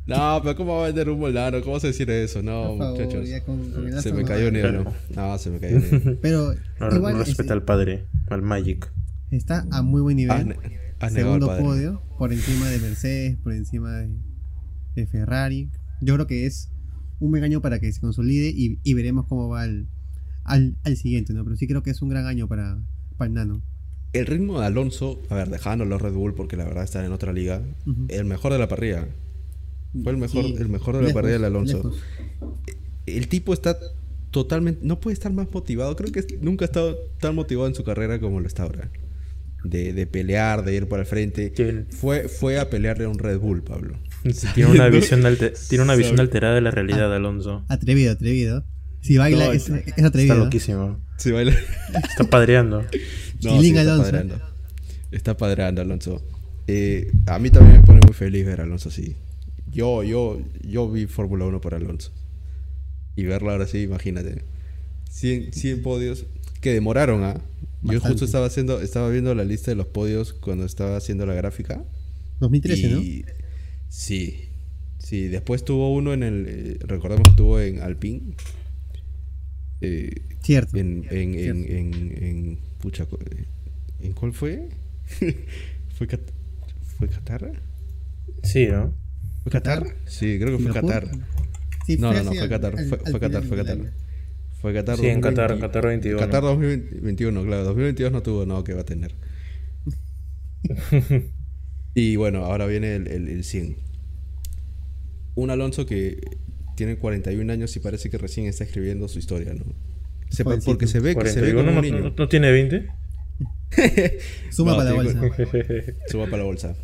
Speaker 2: No, pero ¿cómo va a vender humo el nano? ¿Cómo se decir eso? No,
Speaker 3: favor,
Speaker 2: muchachos.
Speaker 3: ya con- con el
Speaker 2: Se me cayó un ídolo. No, se me cayó ídolo.
Speaker 3: Pero
Speaker 4: No,
Speaker 3: igual
Speaker 4: no respeta
Speaker 3: este,
Speaker 4: al padre, al Magic.
Speaker 3: está a muy buen nivel.
Speaker 2: Al
Speaker 3: Segundo podio, por encima de Mercedes, por encima de, de Ferrari. Yo creo que es un buen año para que se consolide y, y veremos cómo va al, al, al siguiente, ¿no? Pero sí creo que es un gran año para, para el Nano.
Speaker 2: El ritmo de Alonso, a ver, dejando los Red Bull porque la verdad están en otra liga. El mejor de la parrilla. Fue el mejor,
Speaker 3: Sí,
Speaker 2: el mejor de la
Speaker 3: lejos,
Speaker 2: parrilla del Alonso.
Speaker 3: lejos.
Speaker 2: El tipo está totalmente. No puede estar más motivado. Creo que nunca ha estado tan motivado en su carrera como lo está ahora. De, de pelear, de ir para el frente. Fue, fue a pelearle a un Red Bull, Pablo.
Speaker 4: Tiene una visión, alte- tiene una visión
Speaker 2: Sabe.
Speaker 4: alterada de la realidad, Alonso.
Speaker 3: Atrevido, atrevido. Si baila,
Speaker 2: No,
Speaker 3: es,
Speaker 2: está-
Speaker 3: es atrevido.
Speaker 4: Está loquísimo.
Speaker 2: Sí, baila.
Speaker 4: Está padreando.
Speaker 2: No, sí, está
Speaker 3: Alonso.
Speaker 2: padreando. Está padreando Alonso. Eh, a mí también me pone muy feliz ver a Alonso así. Yo, yo, yo vi Fórmula 1 por Alonso. Y verlo ahora sí, imagínate. 100, 100 podios que demoraron, ¿ah? Yo
Speaker 3: Bastante.
Speaker 2: justo estaba haciendo, estaba viendo la lista de los podios cuando estaba haciendo la gráfica.
Speaker 3: 2013, ¿no?
Speaker 2: y sí, sí. Después tuvo uno en el, eh, recordemos que estuvo en Alpine. Eh,
Speaker 3: Cierto.
Speaker 2: en, en, en, en, en- pucha, eh, ¿en cuál fue? ¿Fue, Cat- ¿Fue Qatar?
Speaker 4: Sí, ¿no?
Speaker 2: ¿Fue Qatar? Sí, creo que fue. Qatar.
Speaker 3: Sí,
Speaker 2: No, no, no, fue Qatar,
Speaker 3: al-
Speaker 2: fue,
Speaker 3: al
Speaker 2: fue Qatar, fue Qatar. Fue Qatar
Speaker 4: Sí, en
Speaker 2: 2020.
Speaker 4: Qatar, Qatar 21.
Speaker 2: Qatar 2021, claro, 2022 no tuvo, no, que va a tener. y bueno, ahora viene el, el, el 100. Un Alonso que tiene 41 años y parece que recién está escribiendo su historia, ¿no?
Speaker 3: Jovencito.
Speaker 2: porque se ve que se ve
Speaker 4: 41
Speaker 2: como
Speaker 4: no,
Speaker 2: un niño.
Speaker 4: no- no tiene 20.
Speaker 3: Suma
Speaker 2: No,
Speaker 3: para la bolsa.
Speaker 2: Suba para la bolsa.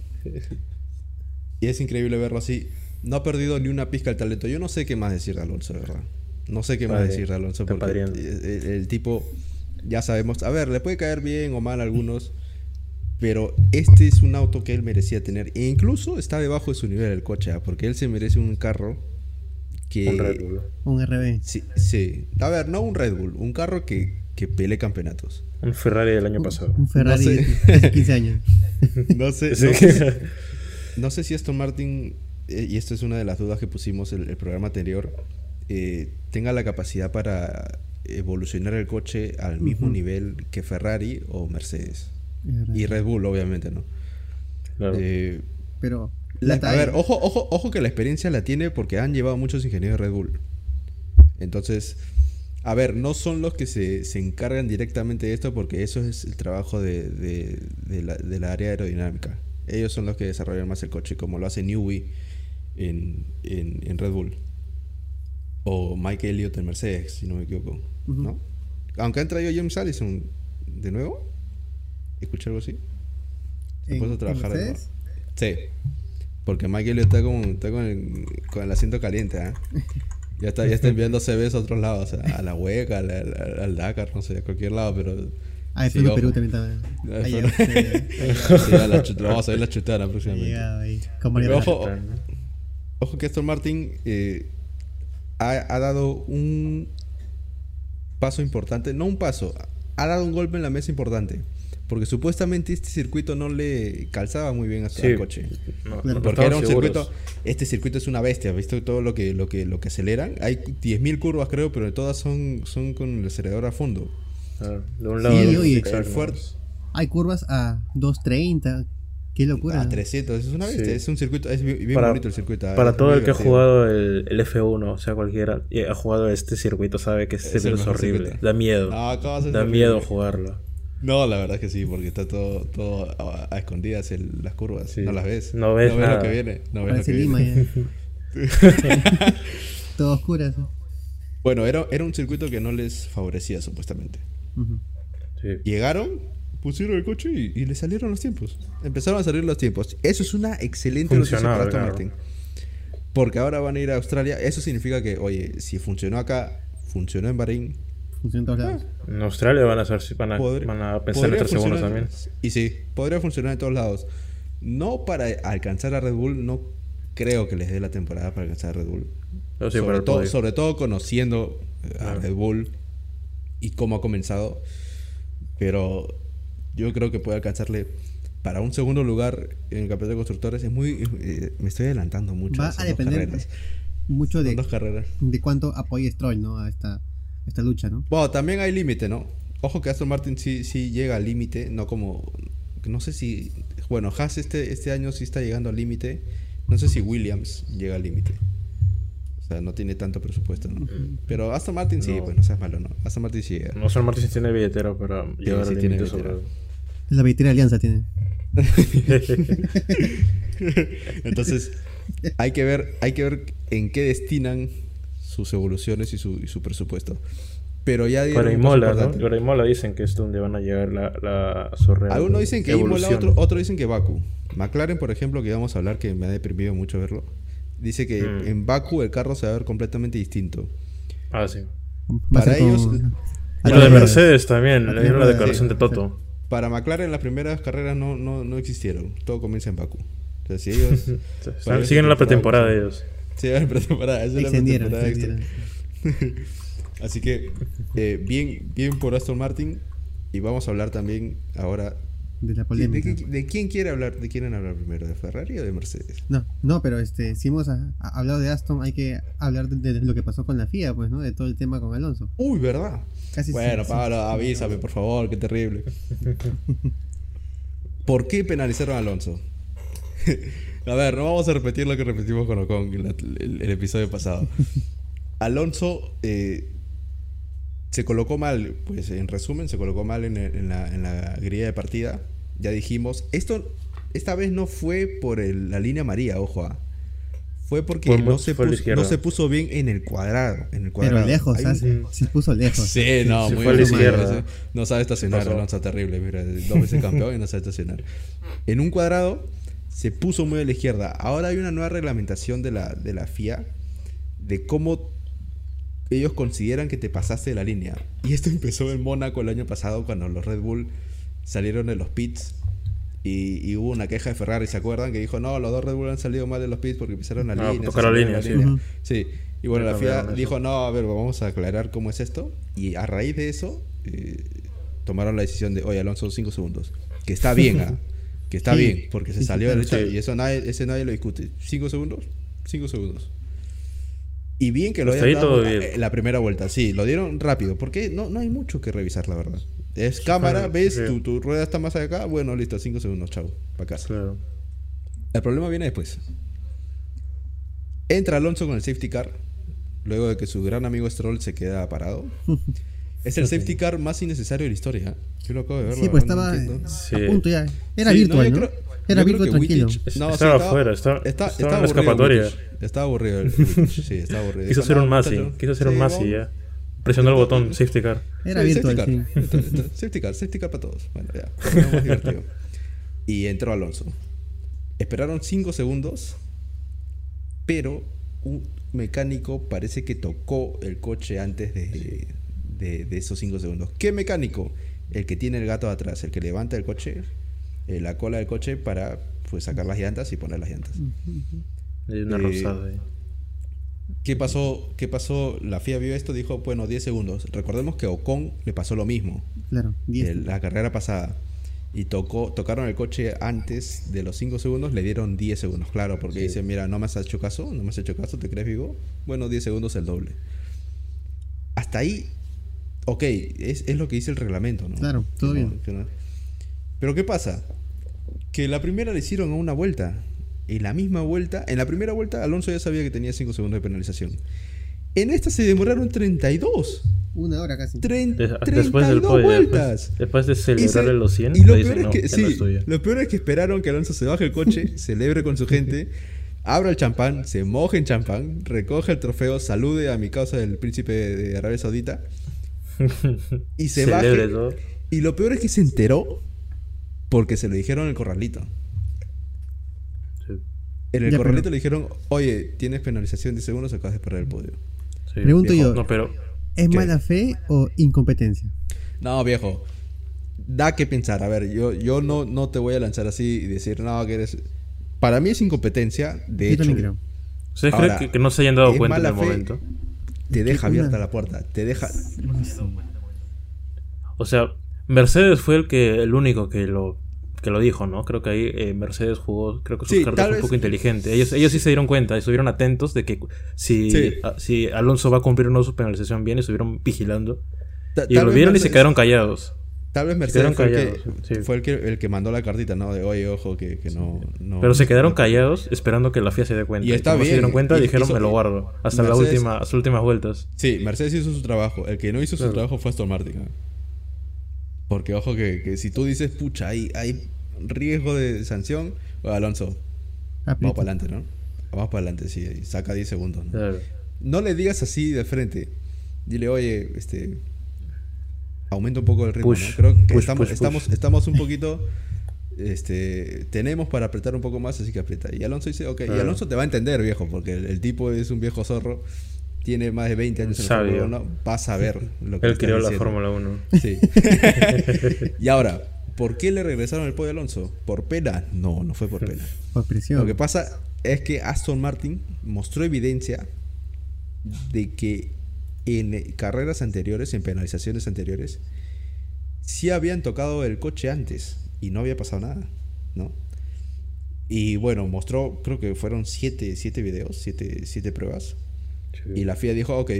Speaker 2: Y es increíble verlo así. No ha perdido ni una pizca el talento. Yo no sé qué más decir de Alonso, de verdad. No sé qué más decir de Alonso. Porque el, el- el tipo, ya sabemos. A ver, le puede caer bien o mal a algunos. Pero este es un auto que él merecía tener. E incluso está debajo de su nivel el coche. ¿ah? Porque él se merece un carro que.
Speaker 4: Un Red Bull.
Speaker 3: Un RB.
Speaker 2: Sí, sí. A ver, no un Red Bull. Un carro que, que pelee campeonatos.
Speaker 4: Un Ferrari del año pasado.
Speaker 3: Un Ferrari
Speaker 2: No sé.
Speaker 3: de hace 15 años.
Speaker 2: No sé, no sé si- No sé si Aston Martin, eh, y esto es una de las dudas que pusimos el, el programa anterior, eh, tenga la capacidad para evolucionar el coche al mismo nivel que Ferrari o Mercedes. Y Red Bull, obviamente, ¿no?
Speaker 4: Claro.
Speaker 2: Eh,
Speaker 3: Pero.
Speaker 2: La- a ver, ojo, ojo, ojo que la experiencia la tiene porque han llevado muchos ingenieros de Red Bull. Entonces, a ver, no son los que se, se encargan directamente de esto porque eso es el trabajo de, de- de la, de la área aerodinámica. Ellos son los que desarrollan más el coche, como lo hace Newey en, en, en Red Bull. O Mike Elliott en Mercedes, si no me equivoco. ¿no? Aunque han traído a James Allison de nuevo. ¿Escuché algo así? Se
Speaker 3: ¿En-
Speaker 2: puso a
Speaker 3: en
Speaker 2: trabajar de nuevo. Sí. Porque Michael está con, está con, el, con el asiento caliente, ¿ah? Ya está, ya está enviando CVs a otros lados, a, a la hueca, al, al- al Dakar, no sé, a cualquier lado, pero.
Speaker 3: Ah,
Speaker 2: sí.
Speaker 3: Perú también estaba.
Speaker 2: Sí, la vamos a ver la chutana próximamente.
Speaker 3: Draghi.
Speaker 2: ojo, ojo que Aston Martin eh, ha, ha dado un paso importante, no un paso, ha dado un golpe en la mesa importante. Porque supuestamente este circuito no le calzaba muy bien a su
Speaker 4: Sí.
Speaker 2: al coche.
Speaker 4: No,
Speaker 3: Claro.
Speaker 4: no
Speaker 2: Porque era un
Speaker 4: seguros.
Speaker 2: circuito. Este circuito es una bestia, ¿viste? Todo lo que, lo que, lo que aceleran. Hay 10.000 curvas, creo, pero todas son, son con el acelerador a fondo.
Speaker 4: Ah, de un
Speaker 3: Sí,
Speaker 4: lado.
Speaker 3: oye.
Speaker 2: fuerte-
Speaker 3: Hay curvas a 2.30. Qué locura.
Speaker 2: A 300, es una bestia,
Speaker 4: Sí.
Speaker 2: es un circuito, es bien,
Speaker 4: Para-
Speaker 2: bonito el circuito. ah,
Speaker 4: Para
Speaker 2: es
Speaker 4: todo el que ha jugado el, el F1, o sea, cualquiera, y ha jugado este circuito, sabe que este
Speaker 2: Es
Speaker 4: es horrible.
Speaker 2: circuito.
Speaker 4: Da miedo.
Speaker 2: No, ¿cómo va a ser
Speaker 4: da
Speaker 2: horrible?
Speaker 4: miedo jugarlo.
Speaker 2: No, la verdad es que sí, porque está todo, todo a, a escondidas las curvas.
Speaker 4: Sí.
Speaker 2: No las ves.
Speaker 4: No ves
Speaker 2: lo
Speaker 4: nada.
Speaker 2: que viene. No ves lo
Speaker 3: Parece
Speaker 2: que
Speaker 3: Lima
Speaker 2: viene.
Speaker 3: ya. Todo oscuro. ¿sí?
Speaker 2: Bueno, era, era un circuito que no les favorecía supuestamente.
Speaker 4: Sí.
Speaker 2: Llegaron, pusieron el coche y, y le salieron los tiempos. Empezaron a salir los tiempos. Eso es una excelente noticia para Aston. Martin. Porque ahora van a ir a Australia. Eso significa que, oye, si funcionó acá, funcionó en Bahrein.
Speaker 3: Funciona en todos lados.
Speaker 4: En Australia van a, hacer, van a,
Speaker 2: podr-
Speaker 4: van a pensar en
Speaker 2: podría
Speaker 4: 3 segundos también.
Speaker 2: Y sí, podría funcionar en todos lados. No para alcanzar a Red Bull, no creo que les dé la temporada para alcanzar a Red Bull.
Speaker 4: Sí,
Speaker 2: sobre, todo,
Speaker 4: podio.
Speaker 2: sobre todo conociendo a
Speaker 4: Claro.
Speaker 2: Red Bull y cómo ha comenzado. Pero yo creo que puede alcanzarle para un segundo lugar en el campeonato de constructores. Es muy. eh, me estoy adelantando mucho.
Speaker 3: Va a depender
Speaker 2: carreras.
Speaker 3: mucho de,
Speaker 2: dos carreras.
Speaker 3: de cuánto apoye Stroll, ¿no? A esta, esta lucha, ¿no?
Speaker 2: Bueno, también hay límite, ¿no? Ojo que Aston Martin sí, sí llega al límite, no como. No sé si. Bueno, Haas este, este año sí está llegando al límite. No sé si Williams llega al límite. O sea, no tiene tanto presupuesto, ¿no? Pero Aston Martin sí,
Speaker 4: No.
Speaker 2: pues no seas malo, ¿no? Aston Martin sí llega.
Speaker 4: No San Martín sí tiene billetero para llegar
Speaker 2: sí
Speaker 4: al
Speaker 2: tiene
Speaker 4: límite sobre.
Speaker 2: billetera.
Speaker 3: La billetera Alianza tiene.
Speaker 2: Entonces, hay que ver, hay que ver en qué destinan sus evoluciones y su, y su presupuesto. Pero ya dieron
Speaker 4: Para Imola, ¿no? Para Imola dicen que es donde van a llegar la, la
Speaker 2: Algunos dicen que Imola,
Speaker 4: evolución.
Speaker 2: otro, dicen que Baku. McLaren, por ejemplo, que íbamos a hablar, que me ha deprimido mucho verlo, dice que
Speaker 4: Mm.
Speaker 2: en Baku el carro se va a ver completamente distinto.
Speaker 4: Ah, sí.
Speaker 2: Para ellos-
Speaker 4: Y lo de Mercedes también, le dieron la
Speaker 3: la-
Speaker 4: declaración de
Speaker 3: sí,
Speaker 4: Toto.
Speaker 2: Para McLaren las primeras carreras no, no, no existieron. Todo comienza en Baku. O sea, si ellos...
Speaker 4: Siguen en la
Speaker 2: temporada,
Speaker 4: pretemporada
Speaker 2: sí.
Speaker 4: ellos.
Speaker 2: Sí, en pretemporada. esa es la
Speaker 3: Extendieron,
Speaker 2: pretemporada extra.
Speaker 3: extendieron.
Speaker 2: Así que eh, bien, bien por Aston Martin. Y vamos a hablar también ahora.
Speaker 3: De la
Speaker 2: ¿De,
Speaker 3: polémica.
Speaker 2: de- de quién quiere hablar? ¿De quieren hablar primero? ¿De Ferrari o de Mercedes?
Speaker 3: No, no, pero este, si hemos a- a- hablado de Aston, hay que hablar de, de lo que pasó con la FIA, pues, ¿no? De todo el tema con Alonso.
Speaker 2: Uy, ¿verdad?
Speaker 3: Casi
Speaker 2: Bueno,
Speaker 3: sí,
Speaker 2: Pablo, avísame, por favor, qué terrible. ¿Por qué penalizaron a Alonso? a ver, no vamos a repetir lo que repetimos con Ocon en la- el, el episodio pasado. Alonso eh, se colocó mal, pues en resumen, se colocó mal en, el- en la, en la grilla de partida. Ya dijimos, esto esta vez no fue por el- la línea María, ojo, ah. fue porque no, se puso, no se puso bien en el cuadrado. En el
Speaker 3: Pero
Speaker 2: cuadrado.
Speaker 3: lejos,
Speaker 2: Hay
Speaker 3: ¿ah?
Speaker 2: un-
Speaker 3: se, se puso lejos.
Speaker 2: Sí, no,
Speaker 4: Se
Speaker 2: muy
Speaker 4: fue a la izquierda.
Speaker 2: No sabe estacionar? Alonso, terrible. Mira, dos veces campeón y no sabe estacionar. En un cuadrado se puso muy a la izquierda. Ahora hay una nueva reglamentación de la, de la FIA de cómo ellos consideran que te pasaste de la línea. Y esto empezó en Mónaco el año pasado cuando los Red Bull salieron de los pits. Y, y hubo una queja de Ferrari, ¿se acuerdan? Que dijo, no, los dos Red Bull han salido mal de los pits porque pisaron la
Speaker 4: Ah,
Speaker 2: línea.
Speaker 4: tocar la línea, sí.
Speaker 2: Y bueno, la FIA dijo, no, a ver, vamos a aclarar cómo es esto. Y a raíz de eso, eh, tomaron la decisión de, oye, Alonso, 5 segundos. Que está bien, ¿ah? Que está
Speaker 3: Sí.
Speaker 2: bien, porque se
Speaker 3: Sí,
Speaker 2: salió de la
Speaker 4: claro.
Speaker 2: lucha
Speaker 4: Sí.
Speaker 2: y eso nadie, ese nadie lo discute. 5 segundos, 5 segundos. Y bien que lo
Speaker 4: Hasta
Speaker 2: hayan dado eh, la primera vuelta, sí, lo dieron rápido, porque no, no hay mucho que revisar, la verdad. Es cámara,
Speaker 4: claro,
Speaker 2: ves, tu, tu rueda está más acá, bueno, listo, 5 segundos, chao, para casa.
Speaker 4: Claro.
Speaker 2: El problema viene después. Entra Alonso con el safety car, luego de que su gran amigo Stroll se queda parado. Es el safety car más innecesario de la historia. ¿eh? Yo lo acabo de ver.
Speaker 3: Sí, pues
Speaker 2: no
Speaker 3: estaba
Speaker 2: entiendo.
Speaker 4: Sí.
Speaker 3: a punto ya. Era
Speaker 2: Sí,
Speaker 3: virtual,
Speaker 2: yo
Speaker 3: ¿no?
Speaker 2: creo-
Speaker 3: Era
Speaker 2: yo
Speaker 3: virtual tranquilo.
Speaker 2: Wittich- no,
Speaker 4: estaba afuera, estaba-
Speaker 2: está-
Speaker 4: estaba en la
Speaker 2: aburrido
Speaker 4: escapatoria.
Speaker 2: Wittich. Estaba aburrido. el Sí, estaba aburrido.
Speaker 4: Quiso hacer
Speaker 2: "No,
Speaker 4: un Masi, quiso hacer un
Speaker 2: sí,
Speaker 4: Masi
Speaker 2: vamos".
Speaker 4: ya. Presionó el botón safety car.
Speaker 3: Era
Speaker 2: Sí,
Speaker 3: virtual,
Speaker 2: safety car. Safety car, safety car para todos. Bueno, ya. más divertido. Y entró Alonso. Esperaron 5 segundos, pero un mecánico parece que tocó el coche antes de, de- de esos 5 segundos. ¿Qué mecánico? El que tiene el gato atrás, el que levanta el coche, eh, la cola del coche para pues sacar las llantas y poner las llantas.
Speaker 4: Hay una
Speaker 2: Eh,
Speaker 4: rosada ahí.
Speaker 2: ¿Qué pasó? ¿Qué pasó? La FIA vio esto, dijo, bueno, 10 segundos. Recordemos que a Ocon le pasó lo mismo.
Speaker 3: Claro, 10.
Speaker 2: el- la carrera pasada y tocó, tocaron el coche antes de los 5 segundos, le dieron 10 segundos, claro, porque
Speaker 4: Sí.
Speaker 2: dicen, mira, no me has hecho caso, no me has hecho caso, ¿te crees vivo? Bueno, 10 segundos el doble. Hasta ahí, ok, es, es lo que dice el reglamento, ¿no?
Speaker 3: Claro, todo
Speaker 2: no-
Speaker 3: bien.
Speaker 2: no- Pero ¿qué pasa? que la primera le hicieron a una vuelta. En la misma vuelta, en la primera vuelta Alonso ya sabía que tenía 5 segundos de penalización. En esta se demoraron 32.
Speaker 3: Una hora casi.
Speaker 2: Tren-
Speaker 4: Des-
Speaker 2: 32
Speaker 4: después del podio,
Speaker 2: vueltas.
Speaker 4: después, después de
Speaker 2: Y se-
Speaker 4: los 100,
Speaker 2: y lo
Speaker 4: le
Speaker 2: peor,
Speaker 4: dicen,
Speaker 2: es
Speaker 4: "No,
Speaker 2: que,
Speaker 4: no
Speaker 2: sí,
Speaker 4: es tuya".
Speaker 2: lo peor es que esperaron que Alonso se baje el coche, celebre con su gente, abra el champán, se moje en champán, recoge el trofeo, salude a mi causa del príncipe de Arabia Saudita y se
Speaker 4: Celebre
Speaker 2: baje.
Speaker 4: todo.
Speaker 2: Y lo peor es que se enteró porque se lo dijeron en el corralito.
Speaker 4: Sí,
Speaker 2: En el
Speaker 3: Ya,
Speaker 2: corralito
Speaker 3: pero-
Speaker 2: le dijeron, oye, tienes penalización de segundos, acabas de perder el podio.
Speaker 4: sí.
Speaker 3: Pregunto
Speaker 2: viejo.
Speaker 3: yo,
Speaker 4: No, pero
Speaker 3: ¿es
Speaker 2: ¿Qué?
Speaker 3: mala fe o incompetencia?
Speaker 2: No, viejo. Da que pensar. A ver, yo, yo no, no te voy a lanzar así y decir, no, que eres... Para mí es incompetencia. De
Speaker 3: Yo
Speaker 2: hecho,
Speaker 3: también creo.
Speaker 4: ¿ustedes creen que, que no se hayan dado cuenta en el
Speaker 2: fe.
Speaker 4: momento?
Speaker 2: Te deja
Speaker 3: una-
Speaker 2: abierta la puerta. Te deja...
Speaker 4: O sea, Mercedes fue el que el único que lo que lo dijo, ¿no? Creo que ahí eh, Mercedes jugó, creo que sus
Speaker 2: Sí,
Speaker 4: cartas fue un poco inteligente. Ellos, ellos sí se dieron cuenta, y estuvieron atentos de que si,
Speaker 2: Sí.
Speaker 4: a- si Alonso va a cumplir o no su penalización bien, y estuvieron vigilando.
Speaker 2: Ta-
Speaker 4: Y lo vieron y se quedaron callados.
Speaker 2: Tal vez Mercedes fue, el que,
Speaker 4: sí.
Speaker 2: fue el que, el que mandó la cartita, ¿no? De, oye, ojo, que, que no, no...
Speaker 4: Pero se quedaron callados esperando que la FIA se dé cuenta.
Speaker 2: Y está
Speaker 4: como se
Speaker 2: bien,
Speaker 4: dieron cuenta,
Speaker 2: y-
Speaker 4: dijeron,
Speaker 2: hizo-
Speaker 4: me lo guardo. Hasta, la última, las últimas vueltas.
Speaker 2: Sí, Mercedes hizo su trabajo. El que no hizo su trabajo fue Aston Martin. Porque, ojo, que, que si tú dices, pucha, hay, hay riesgo de sanción, bueno, Alonso, vamos para adelante, ¿no? Vamos para adelante, sí, y saca 10 segundos. ¿no?
Speaker 4: Claro.
Speaker 2: No le digas así de frente. Dile, oye, este. Aumenta un poco el ritmo,
Speaker 4: Push,
Speaker 2: ¿no? Creo que
Speaker 4: push,
Speaker 2: estamos,
Speaker 4: push, push.
Speaker 2: estamos, estamos un poquito. Este. Tenemos para apretar un poco más, así que aprieta. Y Alonso dice, ok. Y. Alonso te va a entender, viejo, porque el, el tipo es un viejo zorro. Tiene más de 20 años en la
Speaker 4: Sabio.
Speaker 2: Fórmula 1. Vas a ver lo que
Speaker 4: Él creó la. Fórmula 1.
Speaker 2: Sí. y ahora, ¿por qué le regresaron el podio a Alonso? ¿Por pena? No, no fue por pena.
Speaker 3: Por presión.
Speaker 2: Lo que pasa es que Aston Martin mostró evidencia de que en eh, carreras anteriores, en penalizaciones anteriores, sí habían tocado el coche antes y no había pasado nada, ¿no? Y bueno, mostró, creo que fueron siete, siete videos, siete, siete pruebas. Y la FIA dijo, ok,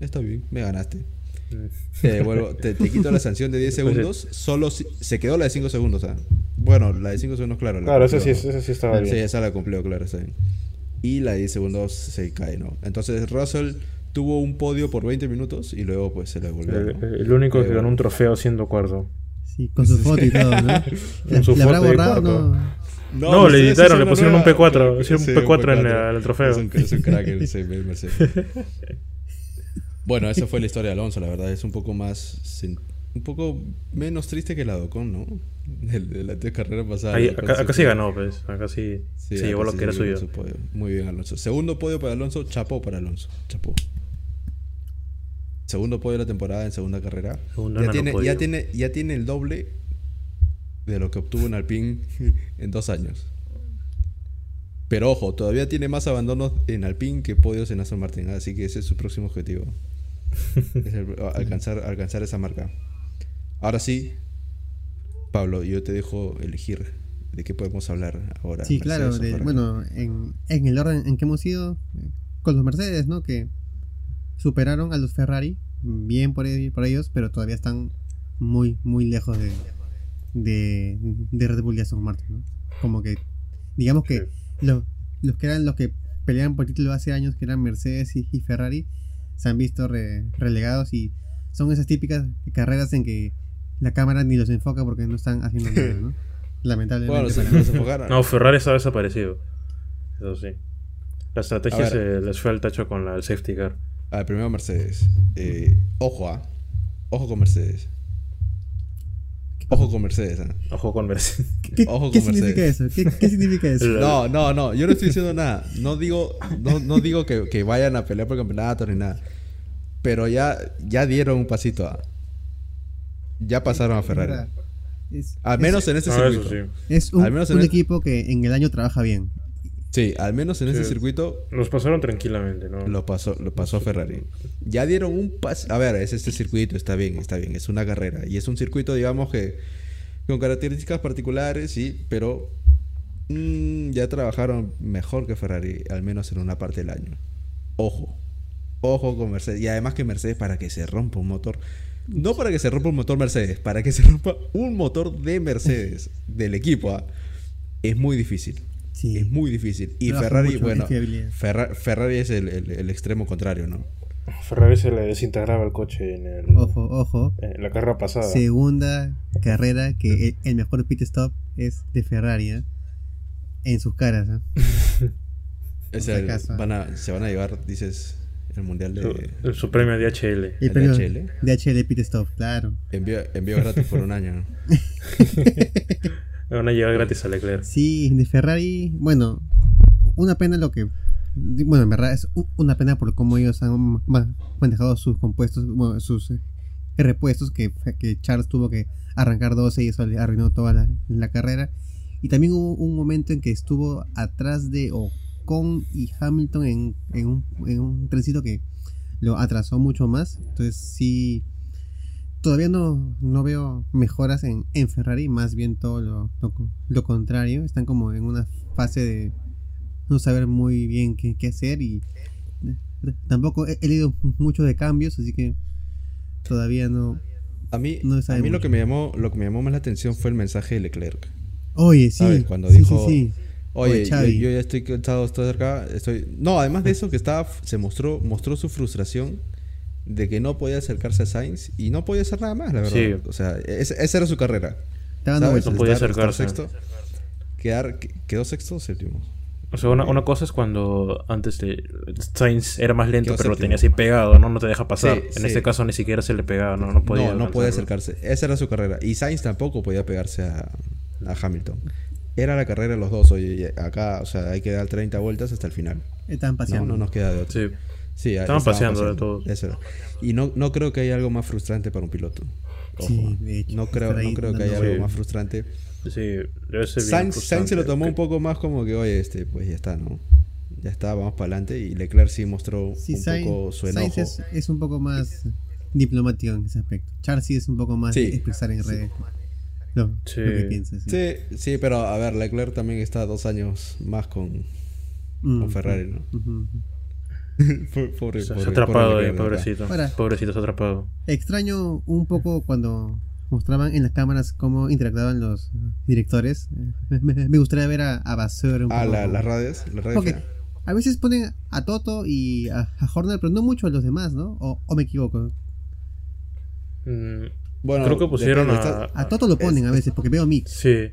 Speaker 2: está bien, me ganaste. Te, devuelvo- te, te quito la sanción de 10
Speaker 4: Pues sí.
Speaker 2: segundos, solo si- se quedó la de 5 segundos. ¿ah? Bueno, la de 5 segundos, claro. la
Speaker 4: Claro, esa sí,
Speaker 2: cumplió.
Speaker 4: esa sí estaba
Speaker 2: Sí,
Speaker 4: bien.
Speaker 2: esa la cumplió, claro, está bien. Y la de 10 segundos se cae, ¿no? Entonces Russell tuvo un podio por 20 minutos y luego pues se le devolvió.
Speaker 4: El,
Speaker 2: ¿no?
Speaker 4: el único que
Speaker 2: Pero-
Speaker 4: ganó un trofeo siendo cuarto.
Speaker 3: Sí, con su foto y todo, ¿no? ¿La,
Speaker 4: Con su
Speaker 3: la habrá
Speaker 4: foto de
Speaker 3: borrado?
Speaker 4: cuarto.
Speaker 3: No.
Speaker 4: No, le editaron, le pusieron un
Speaker 2: nueva-
Speaker 4: P4, hicieron un
Speaker 2: Sí,
Speaker 4: P4 en el- el trofeo.
Speaker 2: Es un, es un crack el ese Mercedes. Bueno, esa fue la historia de Alonso, la verdad. Es un poco más. Un poco menos triste que la Docon, ¿no? De, de la carrera pasada.
Speaker 4: Ahí, acá, sí ganó, pues. Acá sí,
Speaker 2: Sí,
Speaker 4: se llevó
Speaker 2: acá
Speaker 4: lo
Speaker 2: sí
Speaker 4: que era
Speaker 2: llevó
Speaker 4: suyo.
Speaker 2: Muy bien, Alonso. Segundo podio para Alonso, chapó para Alonso. Chapó. Segundo podio de la temporada en segunda carrera.
Speaker 4: Segundo
Speaker 2: Ya
Speaker 4: en
Speaker 2: tiene, ya, tiene, ya tiene el doble de lo que obtuvo en Alpine en dos años. Pero ojo, todavía tiene más abandonos en Alpine que podios en Aston Martin. Así que ese es su próximo objetivo. Es el- alcanzar, alcanzar esa marca. Ahora sí, Pablo, yo te dejo elegir de qué podemos hablar ahora.
Speaker 3: Sí, claro.
Speaker 2: Mercedes
Speaker 3: de- bueno, en, en el orden en que hemos ido eh, con los Mercedes, ¿no? Que superaron a los Ferrari, bien por, e- por ellos, pero todavía están muy, muy lejos de, de, de Red Bull y Aston Martin, ¿no? Como que, digamos que lo- los que eran los que peleaban por título hace años, que eran Mercedes y, y Ferrari, se han visto re- relegados y son esas típicas carreras en que la cámara ni los enfoca porque no están haciendo nada, ¿no? Lamentablemente.
Speaker 2: Bueno.
Speaker 4: No, Ferrari está desaparecido. Eso sí. La estrategia se les fue al tacho con la, el safety car.
Speaker 2: A ver, primero Mercedes. Eh, ojo, ah. Ojo con Mercedes. Ojo con Mercedes, ah.
Speaker 4: Ojo con Mercedes.
Speaker 3: ¿Qué,
Speaker 2: Ojo
Speaker 3: qué
Speaker 2: con
Speaker 3: significa eso? ¿Qué, qué significa eso?
Speaker 2: No, no, no. Yo no estoy diciendo nada. No digo, no, no digo que, que vayan a pelear por campeonato ni nada. Pero ya, ya dieron un pasito. ah. Ya pasaron a Ferrari.
Speaker 3: Es,
Speaker 2: Al menos en este circuito.
Speaker 4: sí.
Speaker 3: es un,
Speaker 2: al menos en
Speaker 3: un
Speaker 2: el-
Speaker 3: equipo que en el año trabaja bien.
Speaker 2: Sí, al menos en
Speaker 4: Sí.
Speaker 2: circuito
Speaker 4: Los pasaron tranquilamente, ¿no?
Speaker 2: lo pasó, lo pasó Ferrari. Ya dieron un paso. A ver, es este circuito, está bien, está bien. Es una carrera. Y es un circuito, digamos que con características particulares, sí, pero mm, ya trabajaron mejor que Ferrari, al menos en una parte del año. Ojo, ojo con Mercedes. Y además que Mercedes, para que se rompa un motor, no para que se rompa un motor Mercedes, para que se rompa un motor de Mercedes, del equipo. ¿ah? es muy difícil.
Speaker 3: Sí.
Speaker 2: Es muy difícil. Y
Speaker 3: Trabaja
Speaker 2: Ferrari, bueno. Ferra- Ferrari es el, el- el extremo contrario, ¿no?
Speaker 4: Ferrari se le desintegraba el coche en, el,
Speaker 3: Ojo, ojo.
Speaker 4: en la carrera pasada.
Speaker 3: Segunda carrera que el, el mejor pit stop es de Ferrari, ¿eh? En sus caras, ¿eh?
Speaker 2: Es el- van a, se van a llevar, dices, el mundial de
Speaker 4: Su, su premio DHL.
Speaker 3: El
Speaker 2: ¿El
Speaker 3: premio
Speaker 2: DHL?
Speaker 3: DHL pit stop, claro.
Speaker 2: envío, envío gratis por un año. ¿no?
Speaker 4: Le van a llevar gratis a Leclerc.
Speaker 3: Sí, de Ferrari, bueno, una pena lo que. Bueno, en verdad es una pena por cómo ellos han ma- manejado sus compuestos, bueno, sus eh, repuestos, que, Charles tuvo que arrancar 12 y eso le arruinó toda la, carrera. Y también hubo un momento en que estuvo atrás de Ocon y Hamilton en un, en un trencito que lo atrasó mucho más. Entonces sí, todavía no, no veo mejoras en, en Ferrari, más bien todo lo, lo, lo contrario. Están como en una fase de no saber muy bien qué, qué hacer y eh, tampoco he, he leído mucho de cambios, así que todavía no...
Speaker 2: A mí,
Speaker 3: No
Speaker 2: a mí lo que me llamó, lo que me llamó más la atención fue el mensaje de Leclerc.
Speaker 3: Oye, sí.
Speaker 2: ¿Sabes? Cuando
Speaker 3: sí,
Speaker 2: dijo,
Speaker 3: sí, sí.
Speaker 2: Oye, yo, ya estoy cansado, estoy cerca, estoy... No, además de eso que estaba, se mostró, mostró su frustración de que no podía acercarse a Sainz y no podía hacer nada más, la verdad.
Speaker 4: Sí.
Speaker 2: O sea, esa, esa era su carrera.
Speaker 4: No podía
Speaker 2: Estar- estar
Speaker 4: acercarse.
Speaker 2: sexto, quedar, que- quedó sexto o séptimo.
Speaker 4: O sea, una, una cosa es cuando antes de Sainz era más lento,
Speaker 2: Quedó
Speaker 4: pero lo tenías ahí pegado, ¿no? No te deja pasar.
Speaker 2: Sí,
Speaker 4: en
Speaker 2: sí.
Speaker 4: este caso ni siquiera se le pegaba, no, no podía.
Speaker 2: no, no podía acercarse. Esa era su carrera. Y Sainz tampoco podía pegarse a, a Hamilton. Era la carrera de los dos. Oye, acá, o sea, hay que dar 30 vueltas hasta el final.
Speaker 3: Están
Speaker 2: No,
Speaker 3: paseando.
Speaker 2: no nos queda de otro.
Speaker 4: Sí.
Speaker 2: Sí,
Speaker 4: Estaban paseando de todo.
Speaker 2: Eso era. Y no, no creo que haya algo más frustrante para un piloto. Ojo.
Speaker 3: Sí, de hecho,
Speaker 2: no creo, no creo que haya algo
Speaker 4: vueltas.
Speaker 2: más frustrante.
Speaker 4: Sí, debe ser bien
Speaker 2: Sainz, Sainz se lo tomó un poco más como que, oye, este, pues ya está, ¿no? Ya está, vamos para adelante. Y Leclerc sí mostró
Speaker 3: Sí,
Speaker 2: un
Speaker 3: Sainz,
Speaker 2: poco su enojo.
Speaker 3: Sainz es, es un poco más diplomático en ese aspecto. Charles sí es un poco más
Speaker 2: Sí.
Speaker 3: expresar en redes lo,
Speaker 4: Sí.
Speaker 3: lo que piensa. Sí.
Speaker 2: Sí, sí, pero a ver, Leclerc también está dos años más con,
Speaker 3: Mm,
Speaker 2: con Ferrari, ¿no?
Speaker 3: ujú, ujú.
Speaker 2: pobre,
Speaker 4: Se,
Speaker 2: pobre-
Speaker 4: atrapado
Speaker 2: pobre
Speaker 4: ahí,
Speaker 2: Leclerc,
Speaker 4: pobrecito.
Speaker 3: Ahora-
Speaker 4: Pobrecito, se ha atrapado.
Speaker 3: Extraño un poco cuando mostraban en las cámaras cómo interactuaban los directores. Me, me- me gustaría ver a, a un
Speaker 2: Ah,
Speaker 3: poco.
Speaker 2: la, las radios.
Speaker 3: Porque a veces ponen a Toto y a, a Horner, pero no mucho a los demás, ¿no? O, o me equivoco.
Speaker 4: Mm,
Speaker 2: Bueno,
Speaker 4: Creo que pusieron a...
Speaker 3: Toto lo ponen
Speaker 2: es-
Speaker 3: a veces, porque veo mix.
Speaker 4: Sí.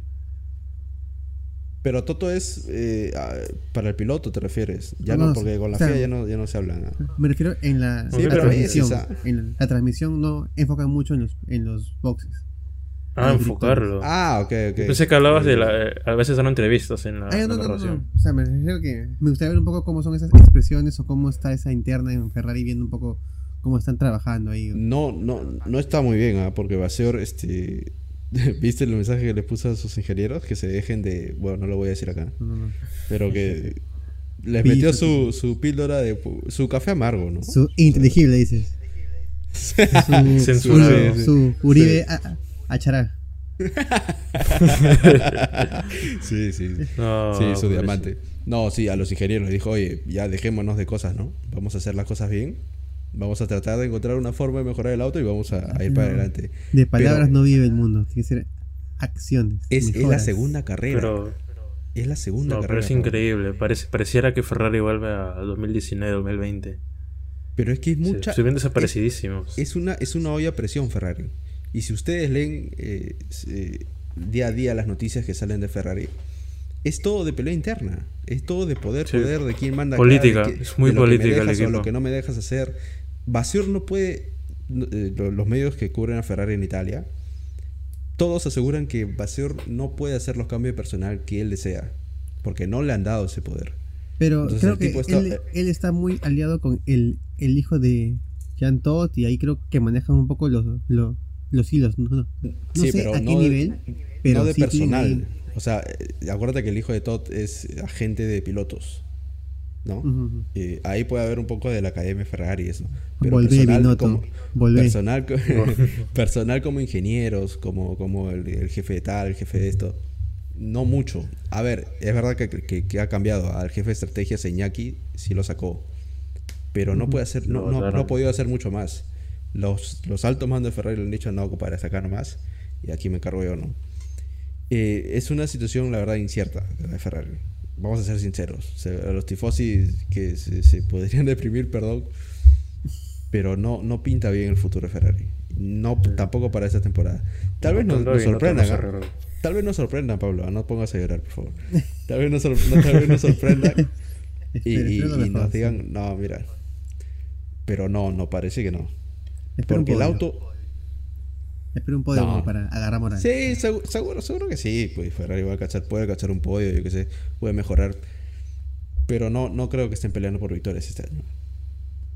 Speaker 2: Pero Toto es eh, ah, para el piloto, ¿te refieres? Ya
Speaker 3: No,
Speaker 2: porque con la
Speaker 3: o sea,
Speaker 2: FIA ya no, ya no se habla nada.
Speaker 3: Me refiero en la,
Speaker 4: Sí,
Speaker 3: la
Speaker 4: pero
Speaker 3: transmisión.
Speaker 2: es esa.
Speaker 3: En la transmisión no enfocan mucho en los, en los boxes.
Speaker 4: Ah, enfocarlo.
Speaker 2: Ah, ok, ok.
Speaker 4: Pensé que hablabas de la... eh, a veces dan entrevistas en la,
Speaker 3: Ah,
Speaker 4: en
Speaker 3: no,
Speaker 4: la
Speaker 3: no, no,
Speaker 4: narración.
Speaker 3: no. O sea, me refiero que me gustaría ver un poco cómo son esas expresiones o cómo está esa interna en Ferrari, viendo un poco cómo están trabajando ahí.
Speaker 2: No, no, no está muy bien, ¿ah? porque Vasseur, este... ¿Viste el mensaje que le puso a sus ingenieros? Que se dejen de... Bueno, no lo voy a decir acá.
Speaker 3: No, no, no.
Speaker 2: Pero que les metió su, su píldora de... Su café amargo, ¿no?
Speaker 3: Su inteligible, dices. Su,
Speaker 4: Censurado.
Speaker 3: su, su Uribe a- Achará.
Speaker 2: sí, sí.
Speaker 4: No,
Speaker 2: Sí, su diamante. No, sí, a los ingenieros les dijo, oye, ya dejémonos de cosas, ¿no? Vamos a hacer las cosas bien. Vamos a tratar de encontrar una forma de mejorar el auto y vamos a, a ir para adelante.
Speaker 3: De palabras
Speaker 2: Pero
Speaker 3: no vive el mundo. Tiene que ser acciones.
Speaker 2: es, es la segunda carrera.
Speaker 4: Pero,
Speaker 2: es la segunda
Speaker 4: no, pero
Speaker 2: carrera.
Speaker 4: es
Speaker 2: cabrón.
Speaker 4: increíble. Parece, pareciera que Ferrari vuelve a 2019, 2020.
Speaker 2: Pero es que es mucha...
Speaker 4: Estuvieron desaparecidísimos.
Speaker 2: es una, es una olla a presión Ferrari. Y si ustedes leen eh, eh, día a día las noticias que salen de Ferrari, es todo de pelea interna. Es todo de poder,
Speaker 4: Sí.
Speaker 2: poder, de quién manda
Speaker 4: Política,
Speaker 2: acá, de qué-
Speaker 4: es muy
Speaker 2: de lo que me
Speaker 4: política el
Speaker 2: o
Speaker 4: equipo.
Speaker 2: lo que no me dejas hacer. Basur no puede. eh, lo- los medios que cubren a Ferrari en Italia, todos aseguran que Basur no puede hacer los cambios de personal que él desea. Porque no le han dado ese poder.
Speaker 3: Pero
Speaker 2: Entonces,
Speaker 3: creo que
Speaker 2: está-
Speaker 3: él, él está muy aliado con el, el hijo de Jean Todt y ahí creo que manejan un poco los, los, los hilos. No, no, no
Speaker 2: Sí,
Speaker 3: sé
Speaker 2: pero
Speaker 3: a qué
Speaker 2: no de-
Speaker 3: nivel, pero
Speaker 2: no de
Speaker 3: sí
Speaker 2: personal. O sea, eh, acuérdate que el hijo de Todd es agente de pilotos. ¿No? Eh, ahí puede haber un poco de la Academia Ferrari eso. Pero personal
Speaker 3: Binotto.
Speaker 2: como, personal, co- personal como ingenieros, como, como el, el jefe de tal, el jefe de esto. No mucho. A ver, es verdad que, que- que ha cambiado. Al jefe de estrategia, Señaki, sí lo sacó. Pero no puede hacer, no,
Speaker 4: Lo
Speaker 2: no, no ha podido hacer mucho más. Los, los altos mandos de Ferrari le han dicho, no, compadre, sacar más. Y aquí me encargo yo, ¿no? Eh, es una situación, la verdad, incierta de Ferrari. Vamos a ser sinceros. Se- a los tifosi que se, se podrían deprimir, perdón. Pero no, no pinta bien el futuro de Ferrari. No, tampoco para esta temporada. Tal vez nos,
Speaker 4: y no.
Speaker 2: Tal vez nos sorprendan, Pablo. No pongas a llorar, por favor. Tal vez nos, sor- no, tal vez nos sorprendan y, y- y nos digan, no, mira. Pero no, no parece que no. Porque el auto.
Speaker 3: Espero un podio
Speaker 2: No.
Speaker 3: como para agarrar moral.
Speaker 2: Sí, segu- seguro, seguro que sí. Pues Ferrari va a cachar, puede cachar un podio, yo qué sé, puede mejorar. Pero no, no creo que estén peleando por victorias este año.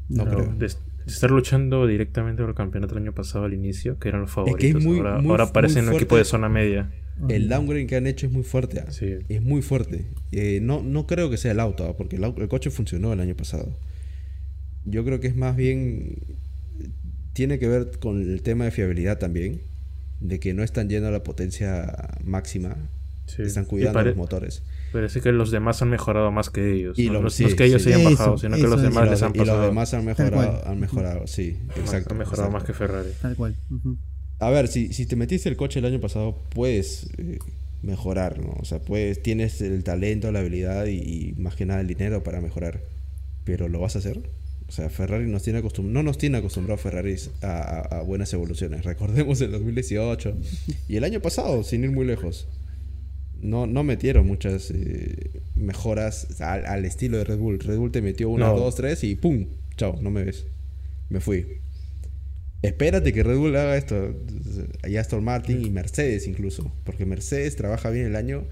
Speaker 2: No
Speaker 4: Pero
Speaker 2: creo.
Speaker 4: de, de estar luchando directamente por el campeonato el año pasado al inicio, que eran los favoritos.
Speaker 2: es muy-
Speaker 4: ahora,
Speaker 2: muy-
Speaker 4: ahora parecen
Speaker 2: muy
Speaker 4: un equipo de zona media.
Speaker 2: El downgrade que han hecho es muy fuerte. ah.
Speaker 4: Sí.
Speaker 2: Es muy fuerte. Eh, no, no creo que sea el auto, ah, porque el coche funcionó el año pasado. Yo creo que es más bien. Tiene que ver con el tema de fiabilidad también. De que no están yendo a la potencia máxima.
Speaker 4: Sí.
Speaker 2: Están cuidando
Speaker 4: pare-
Speaker 2: los motores.
Speaker 4: Parece que los demás han mejorado más que ellos.
Speaker 2: Y
Speaker 4: no,
Speaker 2: lo-
Speaker 4: no es-
Speaker 2: sí,
Speaker 4: no es que ellos
Speaker 2: sí.
Speaker 4: se hayan
Speaker 3: Eso,
Speaker 4: bajado, sino que
Speaker 3: eso
Speaker 4: los
Speaker 3: es.
Speaker 4: demás les han
Speaker 2: y los
Speaker 4: pasado.
Speaker 2: demás han mejorado. Han mejorado, sí. Exacto.
Speaker 4: han mejorado
Speaker 2: exacto.
Speaker 4: más que Ferrari.
Speaker 3: Tal cual. ujú.
Speaker 2: A ver, si, si te metiste el coche el año pasado, puedes eh, mejorar, ¿no? O sea, puedes, tienes el talento, la habilidad y, y más que nada el dinero para mejorar. Pero ¿lo vas a hacer? O sea, Ferrari nos tiene acostum no nos tiene acostumbrado Ferrari a, a- a buenas evoluciones. Recordemos el 2018 y el año pasado, sin ir muy lejos. No, no metieron muchas eh, mejoras al, al estilo de Red Bull. Red Bull te metió una,
Speaker 4: No.
Speaker 2: dos, tres y ¡pum! Chao, no me ves. Me fui. Espérate que Red Bull haga esto. Y Aston Martin y Mercedes incluso. Porque Mercedes trabaja bien el año.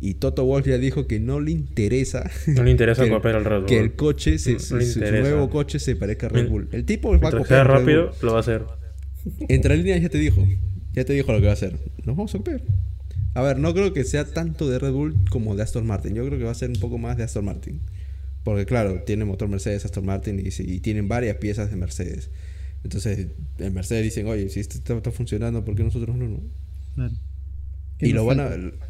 Speaker 2: Y Toto Wolff ya dijo que no le interesa.
Speaker 4: No le interesa
Speaker 2: que, el-
Speaker 4: copiar al Red Bull.
Speaker 2: que el coche, se-
Speaker 4: No
Speaker 2: su nuevo coche se parezca a Red Bull. El tipo va a copiar Red
Speaker 4: rápido,
Speaker 2: Bull.
Speaker 4: lo va a hacer.
Speaker 2: Entre líneas ya te dijo. Ya te dijo lo que va a hacer. Nos vamos a copiar. A ver, no creo que sea tanto de Red Bull como de Aston Martin. Yo creo que va a ser un poco más de Aston Martin. Porque claro, tiene motor Mercedes, Aston Martin y, y tienen varias piezas de Mercedes. Entonces, en Mercedes dicen, oye, si esto está, está funcionando, ¿por qué nosotros no? no?
Speaker 3: Claro. ¿Qué
Speaker 2: Y lo van a...
Speaker 3: falta?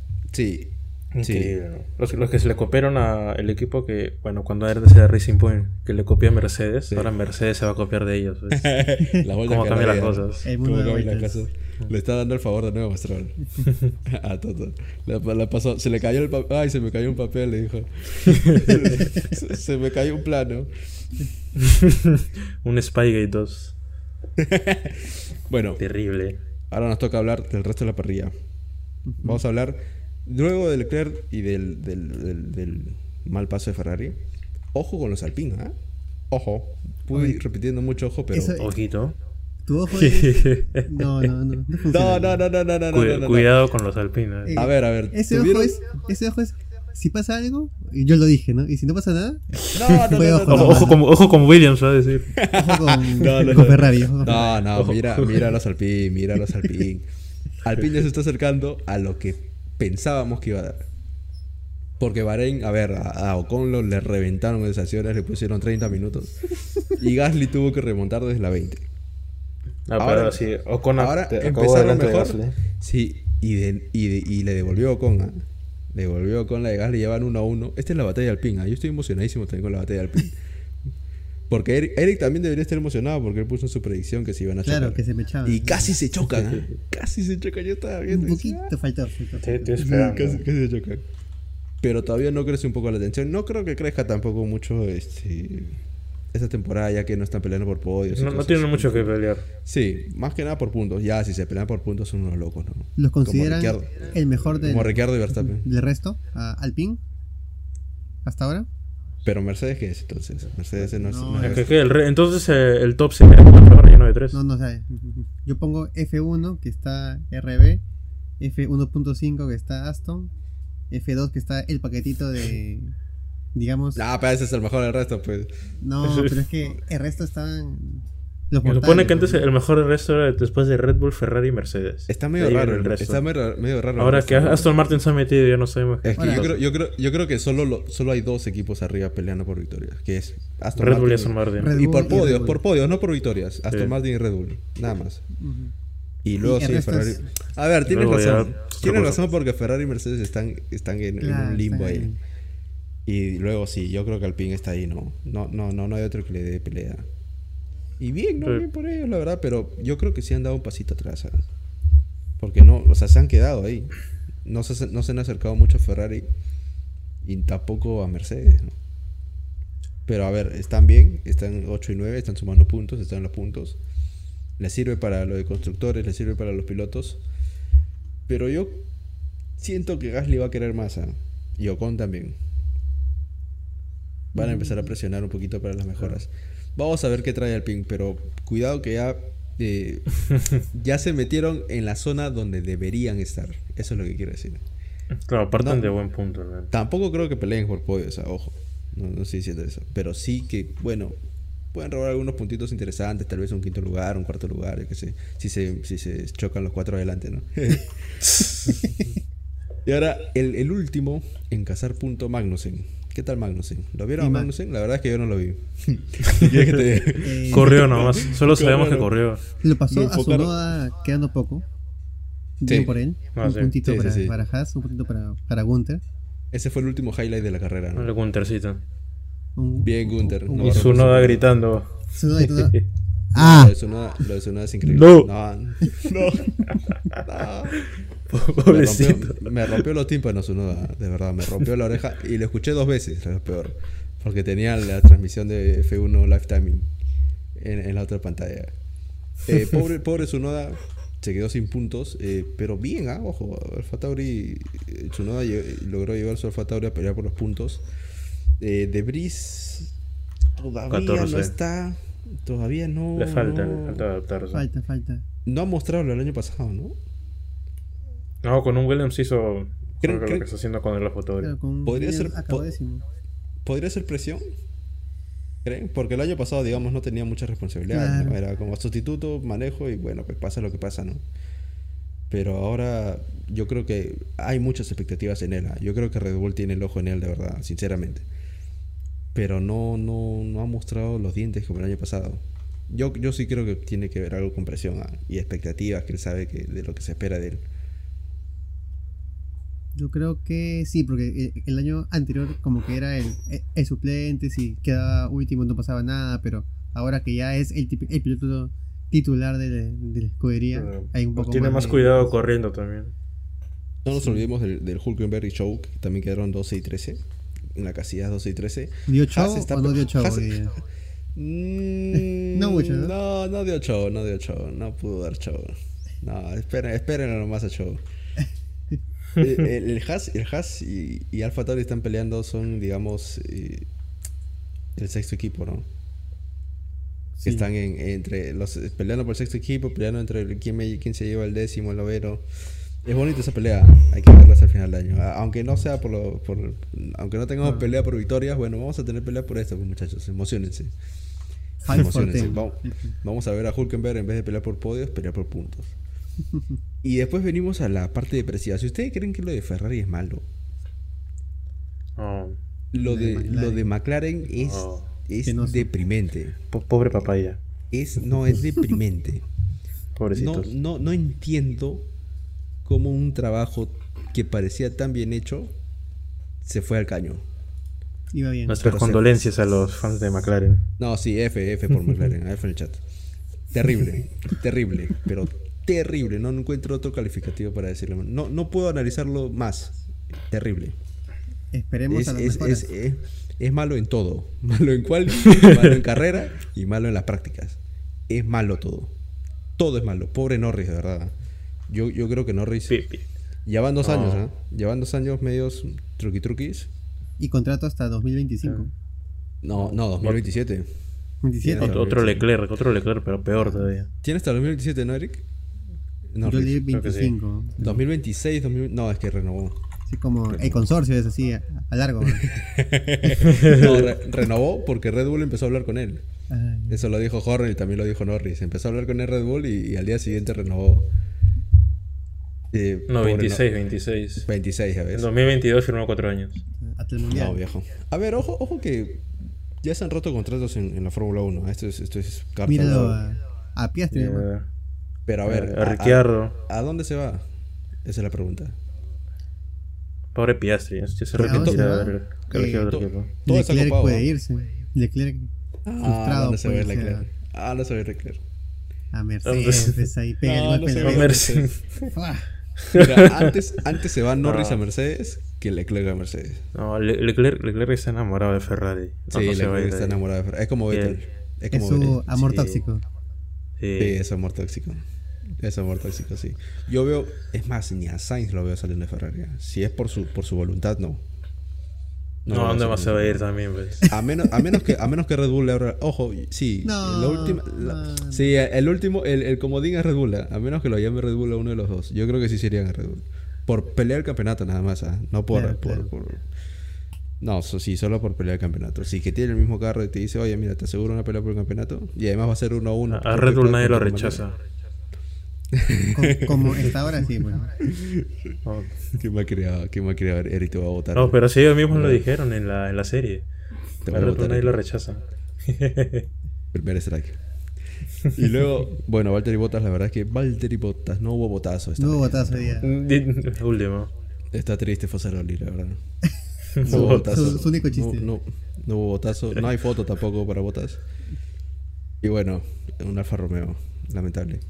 Speaker 2: Sí. Sí.
Speaker 4: Increíble, ¿no? Los, los que se le copiaron al equipo que, bueno, cuando era de Racing Point, que le copió a Mercedes,
Speaker 2: Sí.
Speaker 4: ahora Mercedes se va a copiar de ellos.
Speaker 2: La vuelta
Speaker 4: ¿Cómo cambian las cosas?
Speaker 2: Le está dando el favor de nuevo a Stroll. a Toto. Le, le pasó, se le cayó el papel. Ay, se me cayó un papel, le dijo. se, se me cayó un plano.
Speaker 4: Un Spygate 2.
Speaker 2: Bueno,
Speaker 4: Terrible.
Speaker 2: ahora nos toca hablar del resto de la parrilla. Vamos a hablar luego de Leclerc y del, del, del- del mal paso de Ferrari. Ojo con los Alpine, ¿ah? Ojo. Pude ir repitiendo mucho ojo, pero.
Speaker 3: Eso-
Speaker 4: Ojito.
Speaker 3: Tu ojo es... No, no, no. No.
Speaker 2: No, no, no, no, no, no, no.
Speaker 4: Cuidado con los alpinos.
Speaker 3: Eh,
Speaker 2: A ver, a ver.
Speaker 3: Ese
Speaker 2: ¿tuvieron-
Speaker 3: ojo es... Ese ojo es... Si pasa algo, y yo lo dije, ¿no? Y si no pasa nada,
Speaker 2: No, no,
Speaker 3: Fue
Speaker 2: no, no,
Speaker 3: ojo,
Speaker 2: no.
Speaker 4: Ojo, como, ojo como Williams, va a decir.
Speaker 3: ojo con,
Speaker 2: No, no,
Speaker 3: con
Speaker 2: no.
Speaker 3: Ferrari. ojo con
Speaker 2: No, no, mira, mira a los Alpine, mira a los Alpine. Alpine ya se está acercando a lo que pensábamos que iba a dar. Porque Bahrein, a ver, a, a Ocon lo, le reventaron en sanciones, le pusieron 30 minutos. Y Gasly tuvo que remontar desde la 20.
Speaker 4: No,
Speaker 2: Ahora-
Speaker 4: pero sí, Ocon
Speaker 2: Ahora empezaron
Speaker 4: delante de
Speaker 2: mejor.
Speaker 4: Gasly.
Speaker 2: Sí, y, de- y, de- y le devolvió Ocon. ¿ah? Le devolvió Ocon la de Gasly, llevan 1 a 1. Esta es la batalla de Alpine. ¿ah? Yo estoy emocionadísimo también con la batalla de Alpine. Porque Eric, Eric también debería estar emocionado porque él puso en su predicción que se iban a chocar.
Speaker 3: Claro, que se me echaba.
Speaker 2: Y casi se chocan, ¿ah? Casi se chocan, yo estaba viendo.
Speaker 3: Un
Speaker 2: y
Speaker 3: poquito faltó. faltó.
Speaker 2: "Ah,
Speaker 4: esperando.
Speaker 2: casi, casi se chocan. Pero todavía no crece un poco la tensión. No creo que crezca tampoco mucho este, esta temporada, ya que no están peleando por podios.
Speaker 4: No, tienen
Speaker 2: así.
Speaker 4: mucho que pelear.
Speaker 2: Sí, más que nada por puntos. Ya, si se pelean por puntos son unos locos, ¿no?
Speaker 3: ¿Los
Speaker 2: Como
Speaker 3: consideran
Speaker 2: Ricciardo.
Speaker 3: el mejor del,
Speaker 2: Como Ricardo y Verstappen.
Speaker 3: del resto? ¿A Alpine? ¿Hasta ahora?
Speaker 2: Pero Mercedes, ¿qué es entonces? Mercedes no es.
Speaker 3: No,
Speaker 2: no
Speaker 4: Es
Speaker 2: es-
Speaker 4: que- que el re- entonces eh, el top sería 4 y no de 3.
Speaker 3: No, no sé. Yo pongo F1 que está RB, F1.5 que está Aston, F2 que está el paquetito de, digamos,
Speaker 2: Ah, pero ese es el mejor del resto, pues.
Speaker 3: no, pero es que el resto estaban los
Speaker 4: Se supone que antes el mejor del resto era después de Red Bull, Ferrari y Mercedes.
Speaker 2: Está medio
Speaker 4: ahí
Speaker 2: raro. el-
Speaker 4: resto.
Speaker 2: Está medio, medio raro. el
Speaker 4: Ahora que. Aston Martin se ha metido, ya no sabemos.
Speaker 2: Es que yo creo, yo, creo, yo creo que solo, lo- solo hay dos equipos arriba peleando por victorias. Que es Aston
Speaker 4: Red Bull y
Speaker 2: Martin
Speaker 4: Aston Martin.
Speaker 2: Y por podios, por podios, no por victorias. Aston
Speaker 4: Sí.
Speaker 2: Martin y Red Bull. Nada más. Y luego
Speaker 3: Y
Speaker 2: sí, Ferrari.
Speaker 3: es-
Speaker 2: A ver, tienes
Speaker 4: Luego
Speaker 2: razón. Tienes razón porque Ferrari y Mercedes están, están en, un limbo ahí. Y luego sí, yo creo que Alpine está ahí, ¿no? No, no, no, no hay otro que le dé pelea. Y bien, ¿no?
Speaker 4: Sí.
Speaker 2: Bien por ellos, la verdad, pero yo creo que sí han dado un pasito atrás. ¿sabes? Porque no, o sea, se han quedado ahí. no se, no se han acercado mucho a Ferrari y tampoco a Mercedes. ¿no? Pero a ver, están bien, están 8 y 9, están sumando puntos, están en los puntos. Les sirve para lo de constructores, les sirve para los pilotos. Pero yo siento que Gasly va a querer más. ¿ah? Y Ocon también. Van a empezar a presionar un poquito para las mejoras. Vamos a ver qué trae Alpine, pero cuidado que ya, eh, ya se metieron en la zona donde deberían estar. Eso es lo que quiero decir.
Speaker 4: Claro, parten
Speaker 2: No.
Speaker 4: de buen punto, hermano.
Speaker 2: Tampoco creo que peleen por podio, o sea, ojo. No, no estoy diciendo eso. Pero sí que, bueno, pueden robar algunos puntitos interesantes, tal vez un quinto lugar, un cuarto lugar, yo qué sé. Si se, si se chocan los cuatro adelante, ¿no? y ahora, el, el último en cazar punto Magnussen. ¿Qué tal Magnussen? ¿Lo vieron a Magnussen? La verdad es que yo no lo vi.
Speaker 3: Eh,
Speaker 4: Corrió nomás, solo sabemos que
Speaker 2: Corrió.
Speaker 3: Lo pasó a. Sonoda quedando poco.
Speaker 2: Sí.
Speaker 3: Por él.
Speaker 4: Ah,
Speaker 3: un
Speaker 4: sí.
Speaker 3: puntito
Speaker 2: Sí,
Speaker 3: para,
Speaker 2: sí.
Speaker 3: para Haas, un puntito para, para Gunther.
Speaker 2: Ese fue el último highlight de la carrera, ¿no?
Speaker 4: El Guntercito.
Speaker 3: Un-
Speaker 2: Bien, Gunther.
Speaker 3: un-
Speaker 2: No,
Speaker 4: Y su
Speaker 2: no,
Speaker 4: noda
Speaker 2: no.
Speaker 4: gritando.
Speaker 3: Todo.
Speaker 2: Lo
Speaker 3: ¡Ah!
Speaker 2: lo de Tsunoda es increíble.
Speaker 4: No.
Speaker 2: No. No. No. Me
Speaker 4: Pobrecito.
Speaker 2: rompió, me rompió los tímpanos Tsunoda, de verdad, me rompió la oreja y lo escuché dos veces, lo peor, porque tenía la transmisión de F1 Lifetime en, en la otra pantalla. Eh, pobre, pobre Tsunoda se quedó sin puntos, eh, pero bien, ah, ojo, Alfa Tauri, eh, Tsunoda lle- logró llevar su Alfa Tauri a pelear por los puntos. Eh, de Bris todavía
Speaker 4: 14.
Speaker 2: no está, todavía no.
Speaker 4: Le falta,
Speaker 2: no,
Speaker 4: le falta adaptarse.
Speaker 3: Falta, falta.
Speaker 2: no ha mostrado del año pasado, ¿no?
Speaker 4: No, con un Williams hizo creo que
Speaker 2: creo-
Speaker 4: lo que está haciendo con el
Speaker 3: con
Speaker 2: Podría ser- po-. ¿Podría ser presión? ¿Creen? Porque el año pasado, digamos, no tenía mucha responsabilidad. Era como sustituto, manejo y bueno, pues pasa lo que pasa, ¿no? Pero ahora yo creo que hay muchas expectativas en él. ¿ah? Yo creo que Red Bull tiene el ojo en él, de verdad, sinceramente. Pero no, no, no ha mostrado los dientes como el año pasado. Yo, yo sí creo que tiene que ver algo con presión ¿ah? y expectativas que él sabe que, de lo que se espera de él.
Speaker 3: Yo creo que sí, porque el, el año anterior como que era el, el suplente, si quedaba último no pasaba nada, pero ahora que ya es el, el piloto titular de, la- de la escudería, hay un poco
Speaker 4: tiene más
Speaker 3: de-
Speaker 4: cuidado corriendo también.
Speaker 2: No nos olvidemos del, del Hulkenberg Show, que también quedaron 12 y 13. En la casilla 12 y 13.
Speaker 3: ¿Dio show
Speaker 2: está-
Speaker 3: o no dio show?
Speaker 2: Haas-
Speaker 3: hoy día?
Speaker 2: Mm,
Speaker 3: No mucho, ¿no?
Speaker 2: No, no dio show, no dio show, no pudo dar show. No, esperen, esperen nomás a show. Eh, el, el Haas, el Haas y, y Alfa Tauri están peleando, son, digamos, eh, el sexto equipo, ¿no? Que están en, entre los peleando por el sexto equipo, peleando entre el- quién, me- quién se lleva el décimo, el noveno. Es bonita esa pelea, hay que verla hasta el final del año. Aunque no sea por lo, por, aunque no tengamos pelea por victorias, bueno, vamos a tener pelea por esto, pues, muchachos, emocionense. Emocionense. Vamos, vamos a ver a Hulkenberg en vez de pelear por podios, pelear por puntos. Y después venimos a la parte depresiva. Si ustedes creen que lo de Ferrari es malo,
Speaker 4: Oh,
Speaker 2: lo
Speaker 3: de
Speaker 2: lo de McLaren es,
Speaker 4: Oh.
Speaker 2: es deprimente.
Speaker 4: po- pobre papaya.
Speaker 2: Es, no, es deprimente. No,
Speaker 4: Pobrecitos.
Speaker 2: no, no entiendo cómo un trabajo que parecía tan bien hecho se fue al caño.
Speaker 3: Iba bien.
Speaker 4: Nuestras
Speaker 2: pero se-
Speaker 4: condolencias a los fans de McLaren.
Speaker 2: No, sí, F, F por McLaren, F en el chat. Terrible, terrible, pero terrible. No encuentro otro calificativo para decirlo. No, no puedo analizarlo más. Terrible.
Speaker 3: Esperemos
Speaker 2: Es,
Speaker 3: a las
Speaker 2: es-
Speaker 3: mejoras.
Speaker 2: es- es- es malo en todo. Malo en cual, malo en carrera y malo en las prácticas. Es malo todo. Todo es malo. Pobre Norris, de verdad. Yo, yo creo que Norris
Speaker 4: Pi- pi-
Speaker 2: ya van dos
Speaker 4: No.
Speaker 2: años, ¿ah? Ya van dos años medios truqui truquis.
Speaker 3: Y contrato hasta 2025.
Speaker 2: No, no, 2027.
Speaker 3: 27.
Speaker 2: Claro.
Speaker 4: Otro, otro Leclerc, otro Leclerc, pero peor todavía.
Speaker 2: ¿Tiene hasta el 2027, no, Eric? No,
Speaker 3: Yo leí
Speaker 4: creo que sí.
Speaker 3: 25.
Speaker 2: 2026, 2000 no, es que renovó.
Speaker 3: Así como el consorcio es así, a, a largo.
Speaker 2: No, re- renovó porque Red Bull empezó a hablar con él.
Speaker 3: Ay,
Speaker 2: Eso lo dijo Horner y también lo dijo Norris. Empezó a hablar con el Red Bull y, y al día siguiente renovó. Eh,
Speaker 4: No,
Speaker 2: pobre
Speaker 4: 26, 26.
Speaker 2: 26, ya
Speaker 4: En
Speaker 2: ves.
Speaker 4: 2022 firmó 4 años.
Speaker 3: hasta el mundial.
Speaker 2: No, viejo. A ver, ojo, ojo que ya se han roto contratos en, en la Fórmula 1. Esto es, esto es carta
Speaker 3: Míralo a, a Piastri. ¿no?
Speaker 2: Pero a ver,
Speaker 4: a Ricciardo.
Speaker 2: ¿a dónde se va? Esa es la pregunta.
Speaker 4: Pobre Piastri, ya se
Speaker 3: ¿A dónde
Speaker 4: arrepentirá
Speaker 3: se
Speaker 4: de
Speaker 3: Leclerc puede
Speaker 2: ¿ah?
Speaker 3: irse. Leclerc
Speaker 2: Ah,
Speaker 3: frustrado
Speaker 2: ¿dónde se ve
Speaker 3: puede irse
Speaker 2: Leclerc? Ah, no se ve Leclerc.
Speaker 3: a Mercedes. ahí pega
Speaker 2: No,
Speaker 3: el
Speaker 2: no
Speaker 3: golpe. ¡Fua!
Speaker 2: Mira, antes, antes se va Norris a Mercedes que Leclerc a Mercedes.
Speaker 4: No, Le- Leclerc, Leclerc está enamorado de Ferrari. No,
Speaker 2: Sí,
Speaker 4: no a
Speaker 2: Leclerc está enamorado de Ferrari. Es como Vettel. Es
Speaker 3: Es
Speaker 2: como
Speaker 3: su
Speaker 2: Vettel.
Speaker 3: amor
Speaker 4: Sí.
Speaker 3: tóxico.
Speaker 4: Sí.
Speaker 2: Sí, es amor tóxico. Es amor tóxico, sí. Yo veo, es más, ni a Sainz lo veo saliendo de Ferrari. ¿eh? Si es por su, por su voluntad, no.
Speaker 4: No,
Speaker 2: veo
Speaker 4: ¿dónde más se
Speaker 2: saliendo
Speaker 4: va a ir también, pues?
Speaker 2: A menos, a menos que a menos que Red Bull le abra. Ojo, sí.
Speaker 3: No,
Speaker 2: la última, la-
Speaker 3: no.
Speaker 2: sí, el último, el, el comodín es Red Bull. ¿eh? A menos que lo llame Red Bull a uno de los dos. Yo creo que sí serían a Red Bull. Por pelear el campeonato nada más, ¿ah? No por,
Speaker 3: Claro,
Speaker 2: por,
Speaker 3: claro.
Speaker 2: por- No, so- sí, solo por pelear el campeonato. Si que tiene el mismo carro y te dice, oye, mira, te aseguro una pelea por el campeonato. Y además va a ser uno a uno.
Speaker 4: A, Red Bull nadie lo rechaza.
Speaker 3: Como está ahora sí, bueno.
Speaker 4: No,
Speaker 2: ¿Quién me ha criado? ¿Quién me ha? Eric te va a votar.
Speaker 4: No, pero sí ellos mismos lo dijeron en la, en la serie.
Speaker 2: Te voy a votar,
Speaker 4: nadie lo rechaza.
Speaker 2: Primer strike. Y luego, bueno, Valtteri Bottas, la verdad es que Valtteri Bottas no hubo botazo. Esta
Speaker 3: No hubo botazo hoy día.
Speaker 4: Último.
Speaker 2: Está triste Fosaroli, la verdad. No hubo
Speaker 4: botazo.
Speaker 3: su único chiste.
Speaker 2: No, no, no hubo botazo. No hay foto tampoco para botas. Y bueno, un Alfa Romeo. Lamentable.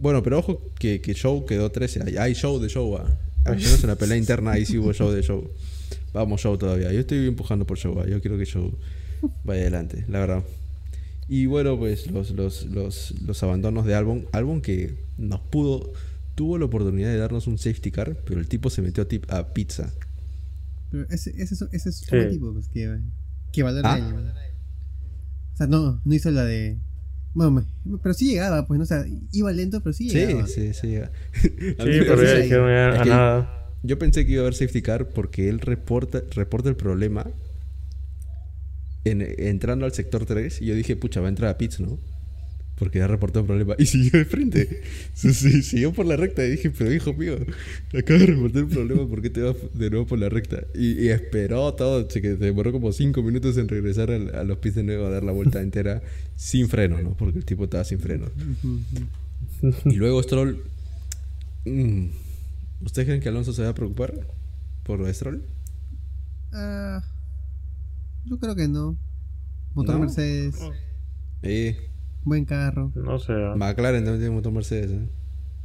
Speaker 2: Bueno, pero ojo que, que Show quedó 13. Hay, hay show de show. ah. Al menos en la pelea interna ahí sí hubo show de show. Vamos, show todavía. Yo estoy empujando por show. ah. Yo quiero que show vaya adelante, la verdad. Y bueno, pues los, los, los, los abandonos de Albon. Albon que nos pudo. Tuvo la oportunidad de darnos un safety car, pero el tipo se metió a, tip- a pizza.
Speaker 3: Pero ese, ese, es- ese es
Speaker 4: Sí.
Speaker 3: otro tipo, pues, que, que valora
Speaker 2: Ah.
Speaker 3: él. O sea, no, no hizo la de. Bueno, me- pero sí llegaba, pues, no, o sea, iba lento, pero sí
Speaker 2: Sí,
Speaker 3: llegaba.
Speaker 2: sí, sí.
Speaker 4: Sí,
Speaker 2: mí me
Speaker 4: pero ya dijeron a
Speaker 2: que-
Speaker 4: nada.
Speaker 2: Yo pensé que iba a haber safety car porque él reporta, reporta el problema en- entrando al sector 3 y yo dije, pucha, va a entrar a pits, ¿no? Porque ya reportó el problema y siguió de frente. Sí, sí, siguió por la recta y dije, pero hijo mío, acabo de reportar el problema, ¿por qué te vas de nuevo por la recta? Y, y esperó todo, que se demoró como 5 minutos en regresar al- a los pits de nuevo a dar la vuelta entera sin frenos, ¿no? Porque el tipo estaba sin
Speaker 3: ujú.
Speaker 2: Y luego Stroll. mm, ¿Ustedes creen que Alonso se va a preocupar por lo de Stroll?
Speaker 3: Ah, yo creo que no. Motor
Speaker 2: ¿No?
Speaker 3: Mercedes,
Speaker 2: Eh,
Speaker 3: buen carro.
Speaker 4: No sé.
Speaker 2: McLaren también tiene motor Mercedes. ¿eh?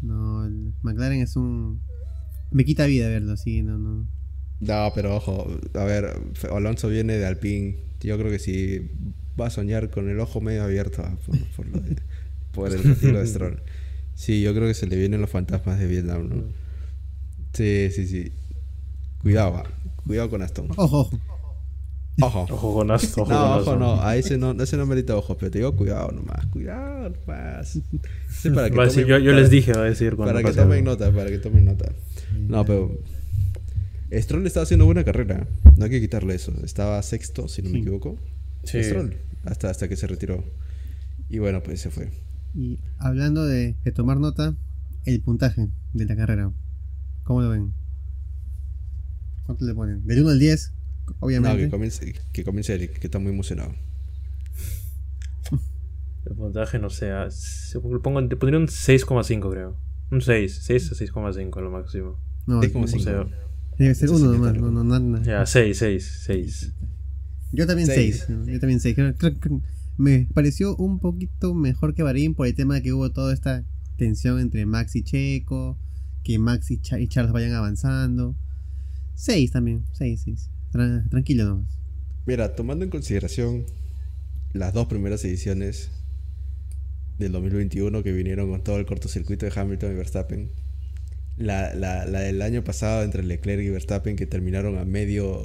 Speaker 3: No, el McLaren es un. Me quita vida verlo así, no, no.
Speaker 2: No, pero ojo, a ver, Alonso viene de Alpine. Yo creo que sí va a soñar con el ojo medio abierto ah, por, por lo de- por el retiro de Stroll. Sí, yo creo que se le vienen los fantasmas de Vietnam, ¿no? Sí, sí, sí. Cuidado, ah, cuidado con Aston.
Speaker 3: Ojo, ojo.
Speaker 2: Ojo.
Speaker 4: Ojo con Aston. Ojo
Speaker 2: No,
Speaker 4: con
Speaker 2: ojo, no, a ese no, a ese no merita ojos, pero te digo cuidado nomás, cuidado nomás. Sí, para que
Speaker 4: Va a decir, yo, yo les dije, va a decir cuando
Speaker 2: Para que tomen
Speaker 4: algo.
Speaker 2: nota, para que tomen nota. No, pero. Stroll estaba haciendo buena carrera. No hay que quitarle eso. Estaba sexto, si no me equivoco.
Speaker 4: Sí.
Speaker 2: Stroll. Hasta, hasta que se retiró. Y bueno, pues se fue.
Speaker 3: Y hablando de, de tomar nota, el puntaje de la carrera. ¿Cómo lo ven? ¿Cuánto le ponen? Del 1 al 10,
Speaker 2: No,
Speaker 3: obviamente.
Speaker 2: que comience, que comience Eric, que está muy emocionado.
Speaker 4: El puntaje, no sé. ah, se- le pongo, te pondría un 6,5, creo. Un 6. 6 a 6,5 lo máximo.
Speaker 3: no,
Speaker 2: Es como
Speaker 4: O
Speaker 2: cinco.
Speaker 4: sea,
Speaker 3: debe ser uno nomás. No, no, nada,
Speaker 4: ya, 6, 6, 6.
Speaker 3: Yo también
Speaker 2: Seis.
Speaker 3: 6. Yo también 6. Creo, creo que me pareció un poquito mejor que Bahrein por el tema de que hubo toda esta tensión entre Max y Checo. Que Max y Charles vayan avanzando. 6 también. 6, 6. Tranquilo nomás.
Speaker 2: Mira, tomando en consideración las dos primeras ediciones del 2021 que vinieron con todo el cortocircuito de Hamilton y Verstappen. La, la, la del año pasado entre Leclerc y Verstappen que terminaron a medio...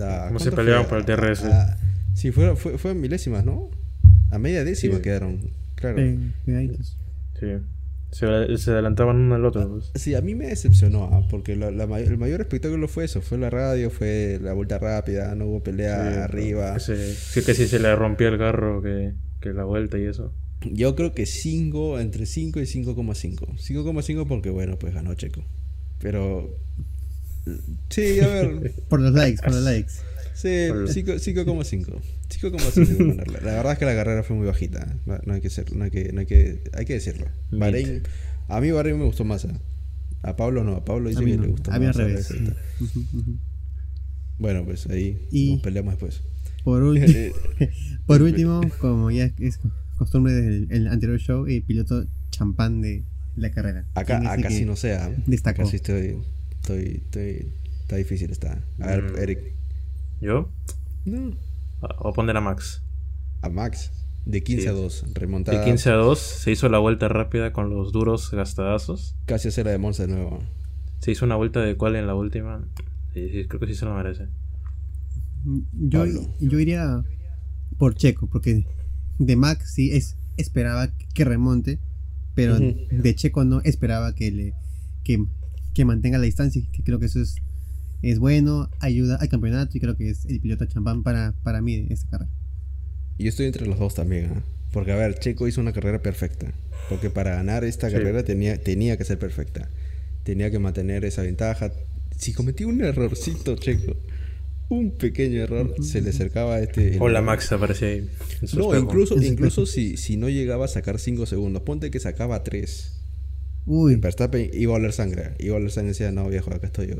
Speaker 2: A-
Speaker 4: Como se
Speaker 2: ¿cuánto
Speaker 4: peleaban
Speaker 2: fue?
Speaker 4: por el DRS.
Speaker 2: A- a- sí, fue, fue, fue en milésimas, ¿no? A media décima
Speaker 4: Sí.
Speaker 2: quedaron. Claro.
Speaker 4: Sí. Se, se adelantaban uno al otro. Pues.
Speaker 2: Sí, a mí me decepcionó, ah, porque la, el mayor espectáculo fue eso, fue la radio, fue la vuelta rápida, no hubo pelea arriba.
Speaker 4: Sí, sí, que sí se le rompió el garro que, que la vuelta y eso.
Speaker 2: Yo creo que 5, entre 5 y 5,5. 5,5 porque, bueno, pues ganó Checo. Pero. Sí, a ver.
Speaker 3: por los likes, por los likes.
Speaker 2: Sí, 5,5. Chico como se. La verdad es que la carrera fue muy bajita. No, hay que ser, no hay que, no hay que, hay que decirlo. Bahrein, a mí Bahrein me gustó más. ¿eh? A Pablo no, a Pablo dice que le gustó
Speaker 3: a mí. Al revés.
Speaker 2: Bueno, pues ahí nos peleamos después.
Speaker 3: Por último, como ya es costumbre del el anterior show, el piloto champán de la carrera.
Speaker 2: Acá, acá sí no sea. ¿eh? Destacó. Estoy, estoy, está difícil está. A ver,
Speaker 4: mm.
Speaker 2: Eric.
Speaker 4: ¿Yo?
Speaker 2: No.
Speaker 4: A poner a Max.
Speaker 2: A Max. De 15
Speaker 4: Sí.
Speaker 2: a 2. Remontada.
Speaker 4: De 15 a 2 se hizo la vuelta rápida con los duros gastadazos.
Speaker 2: Casi hacer la de Monza de nuevo.
Speaker 4: Se hizo una vuelta de cual en la última. Sí, creo que sí se lo merece.
Speaker 3: Yo,
Speaker 2: Pablo.
Speaker 3: yo iría por Checo, porque de Max sí es, esperaba que remonte, pero de Checo no esperaba que le que, que mantenga la distancia, que creo que eso es, es bueno, ayuda al campeonato y creo que es el piloto champán para, para mí de esta carrera.
Speaker 2: Y yo estoy entre los dos también, ¿ah? Porque, a ver, Checo hizo una carrera perfecta. Porque para ganar esta
Speaker 4: Sí.
Speaker 2: carrera tenía, tenía que ser perfecta. Tenía que mantener esa ventaja. Si cometía un errorcito, Checo, un pequeño error, se le acercaba a este. el-
Speaker 4: Hola Max aparecía ahí.
Speaker 2: No, incluso, incluso si, si no llegaba a sacar 5 segundos, ponte que sacaba 3.
Speaker 3: Uy,
Speaker 2: Verstappen iba a oler sangre. Iba a oler sangre y decía, no, viejo, acá estoy yo.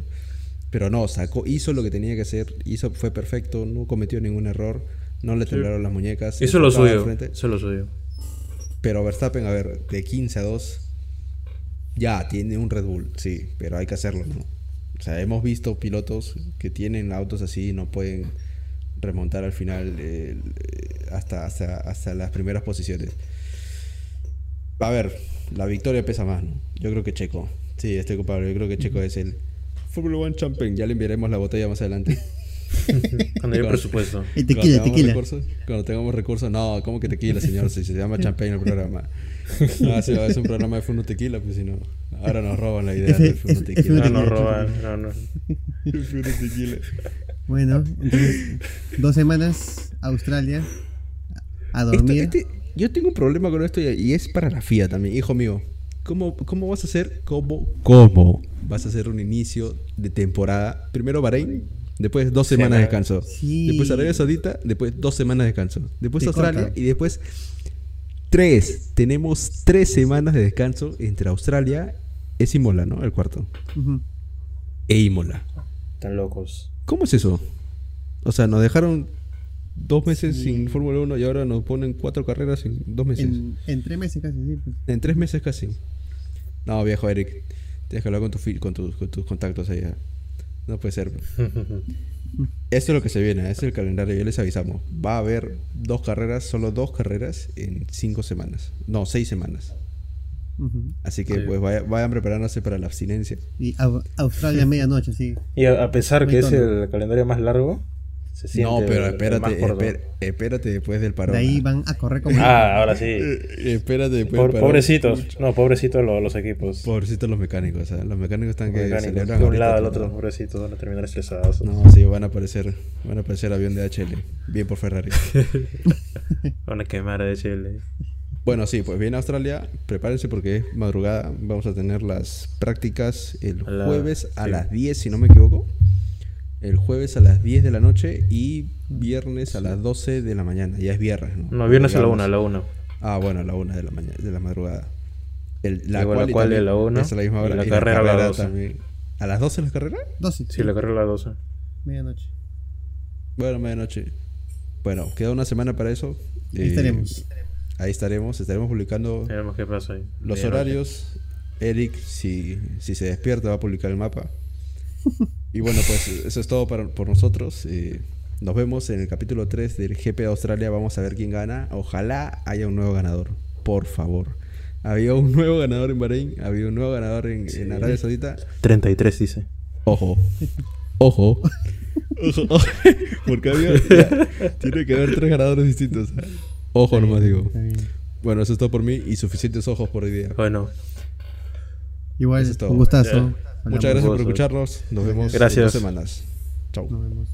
Speaker 2: Pero no, sacó, hizo lo que tenía que hacer, hizo, fue perfecto, no cometió ningún error, no le temblaron las muñecas.
Speaker 4: Hizo lo suyo. Hizo lo suyo.
Speaker 2: Pero Verstappen, a ver, de 15 a 2, ya tiene un Red Bull, sí, pero hay que hacerlo, ¿no? O sea, hemos visto pilotos que tienen autos así y no pueden remontar al final eh, eh, hasta, hasta, hasta las primeras posiciones. A ver, la victoria pesa más, ¿no? Yo creo que Checo. Sí, estoy culpable. Yo creo que Checo es el Fórmula One Champion. Ya le enviaremos la botella más adelante.
Speaker 4: Cuando hay
Speaker 2: Con-
Speaker 4: presupuesto.
Speaker 2: Cuando
Speaker 3: tequila,
Speaker 2: tengamos
Speaker 3: tequila.
Speaker 2: recursos, cuando tengamos recursos, no, ¿cómo que tequila, señor? Si se llama champagne el programa. Ah, sí, es un programa de Funo Tequila, pues si no. Ahora nos roban la idea
Speaker 3: F-
Speaker 2: del Funo Tequila.
Speaker 4: No nos roban. No, no.
Speaker 2: El Funo Tequila.
Speaker 3: Bueno, entonces, dos semanas, Australia, a
Speaker 2: Esto-
Speaker 3: dormir.
Speaker 2: este- yo tengo un problema con esto y, y es para la FIA también, hijo mío. ¿Cómo, cómo vas a hacer? ¿Cómo, ¿Cómo vas a hacer un inicio de temporada? Primero Bahrein, después dos semanas de descanso.
Speaker 3: Sí.
Speaker 2: Después Arabia Saudita, después dos semanas de descanso. Después
Speaker 3: Te
Speaker 2: Australia
Speaker 3: corta.
Speaker 2: y después tres. Tenemos tres semanas de descanso entre Australia, es Imola, ¿no? El cuarto. E Imola.
Speaker 4: Están locos.
Speaker 2: ¿Cómo es eso? O sea, nos dejaron dos meses sin Fórmula 1 y ahora nos ponen cuatro carreras en dos meses.
Speaker 3: En, en tres meses casi, sí. pues.
Speaker 2: En tres meses casi. No, viejo Eric. Tienes que hablar con, tu con, tus, con tus contactos allá. No puede ser. Esto es lo que se viene. Este es el calendario. Ya les avisamos. Va a haber dos carreras, solo dos carreras en cinco semanas. No, seis semanas. Así que
Speaker 4: Sí.
Speaker 2: pues vaya- vayan preparándose para la abstinencia.
Speaker 3: Y Au- Australia a medianoche, sí.
Speaker 4: Y a, a pesar
Speaker 3: Muy
Speaker 4: que es el calendario más largo, se siente.
Speaker 2: No, pero
Speaker 4: el- el
Speaker 2: espérate, espérate después del parón.
Speaker 3: De ahí van a correr como.
Speaker 4: Ah, ahora sí.
Speaker 2: Eh, espérate después
Speaker 4: Por-
Speaker 2: del parón.
Speaker 4: pobrecitos. No, pobrecitos lo- los equipos.
Speaker 2: Pobrecitos los mecánicos. ¿ah? Los mecánicos están que
Speaker 4: Mecánicos,
Speaker 2: celebran
Speaker 4: de un lado al otro, pobrecitos, van a terminar estresados.
Speaker 2: No, sí, van a aparecer, van a aparecer avión de HL. Bien por Ferrari.
Speaker 4: Van a quemar a HL.
Speaker 2: Bueno, sí, pues viene Australia. Prepárense porque es madrugada. Vamos a tener las prácticas el jueves a
Speaker 4: sí.
Speaker 2: las 10, si no me equivoco. El jueves a las 10 de la noche y viernes a las 12 de la mañana. Ya es viernes, ¿no?
Speaker 4: No, viernes a la
Speaker 2: Digamos.
Speaker 4: una, a la una.
Speaker 2: Ah, bueno, a la 1 de la mañana, de la madrugada. El, la
Speaker 4: Luego la
Speaker 2: quali
Speaker 4: quali
Speaker 2: también
Speaker 4: a la una
Speaker 2: es a la misma
Speaker 4: y
Speaker 2: hora.
Speaker 4: la
Speaker 2: y
Speaker 4: carrera a las 12.
Speaker 2: también. ¿A las 12 la carrera?
Speaker 3: 12.
Speaker 4: Sí, la carrera a las 12.
Speaker 3: Medianoche.
Speaker 2: Bueno, medianoche. Bueno, queda una semana para eso.
Speaker 3: Ahí
Speaker 2: Eh,
Speaker 3: estaremos.
Speaker 2: Ahí estaremos. Estaremos publicando
Speaker 4: qué pasa ahí.
Speaker 2: los horarios. Eric, si, si se despierta, va a publicar el mapa. Y bueno, pues eso es todo para, por nosotros. Eh, nos vemos en el capítulo 3 del GP de Australia. Vamos a ver quién gana. Ojalá haya un nuevo ganador. Por favor. Había un nuevo ganador en Bahrein. Había un nuevo ganador en, en Arabia Saudita.
Speaker 4: 33 dice.
Speaker 2: Ojo. Ojo. Ojo. Porque había. ya, tiene que haber tres ganadores distintos. Ojo, nomás digo. Bueno, eso es todo por mí y suficientes ojos por hoy día.
Speaker 4: Bueno,
Speaker 3: Igual,
Speaker 2: es
Speaker 3: un gustazo.
Speaker 2: Muchas gracias por escucharnos. Nos vemos
Speaker 4: Gracias.
Speaker 2: en dos semanas.
Speaker 3: Nos vemos.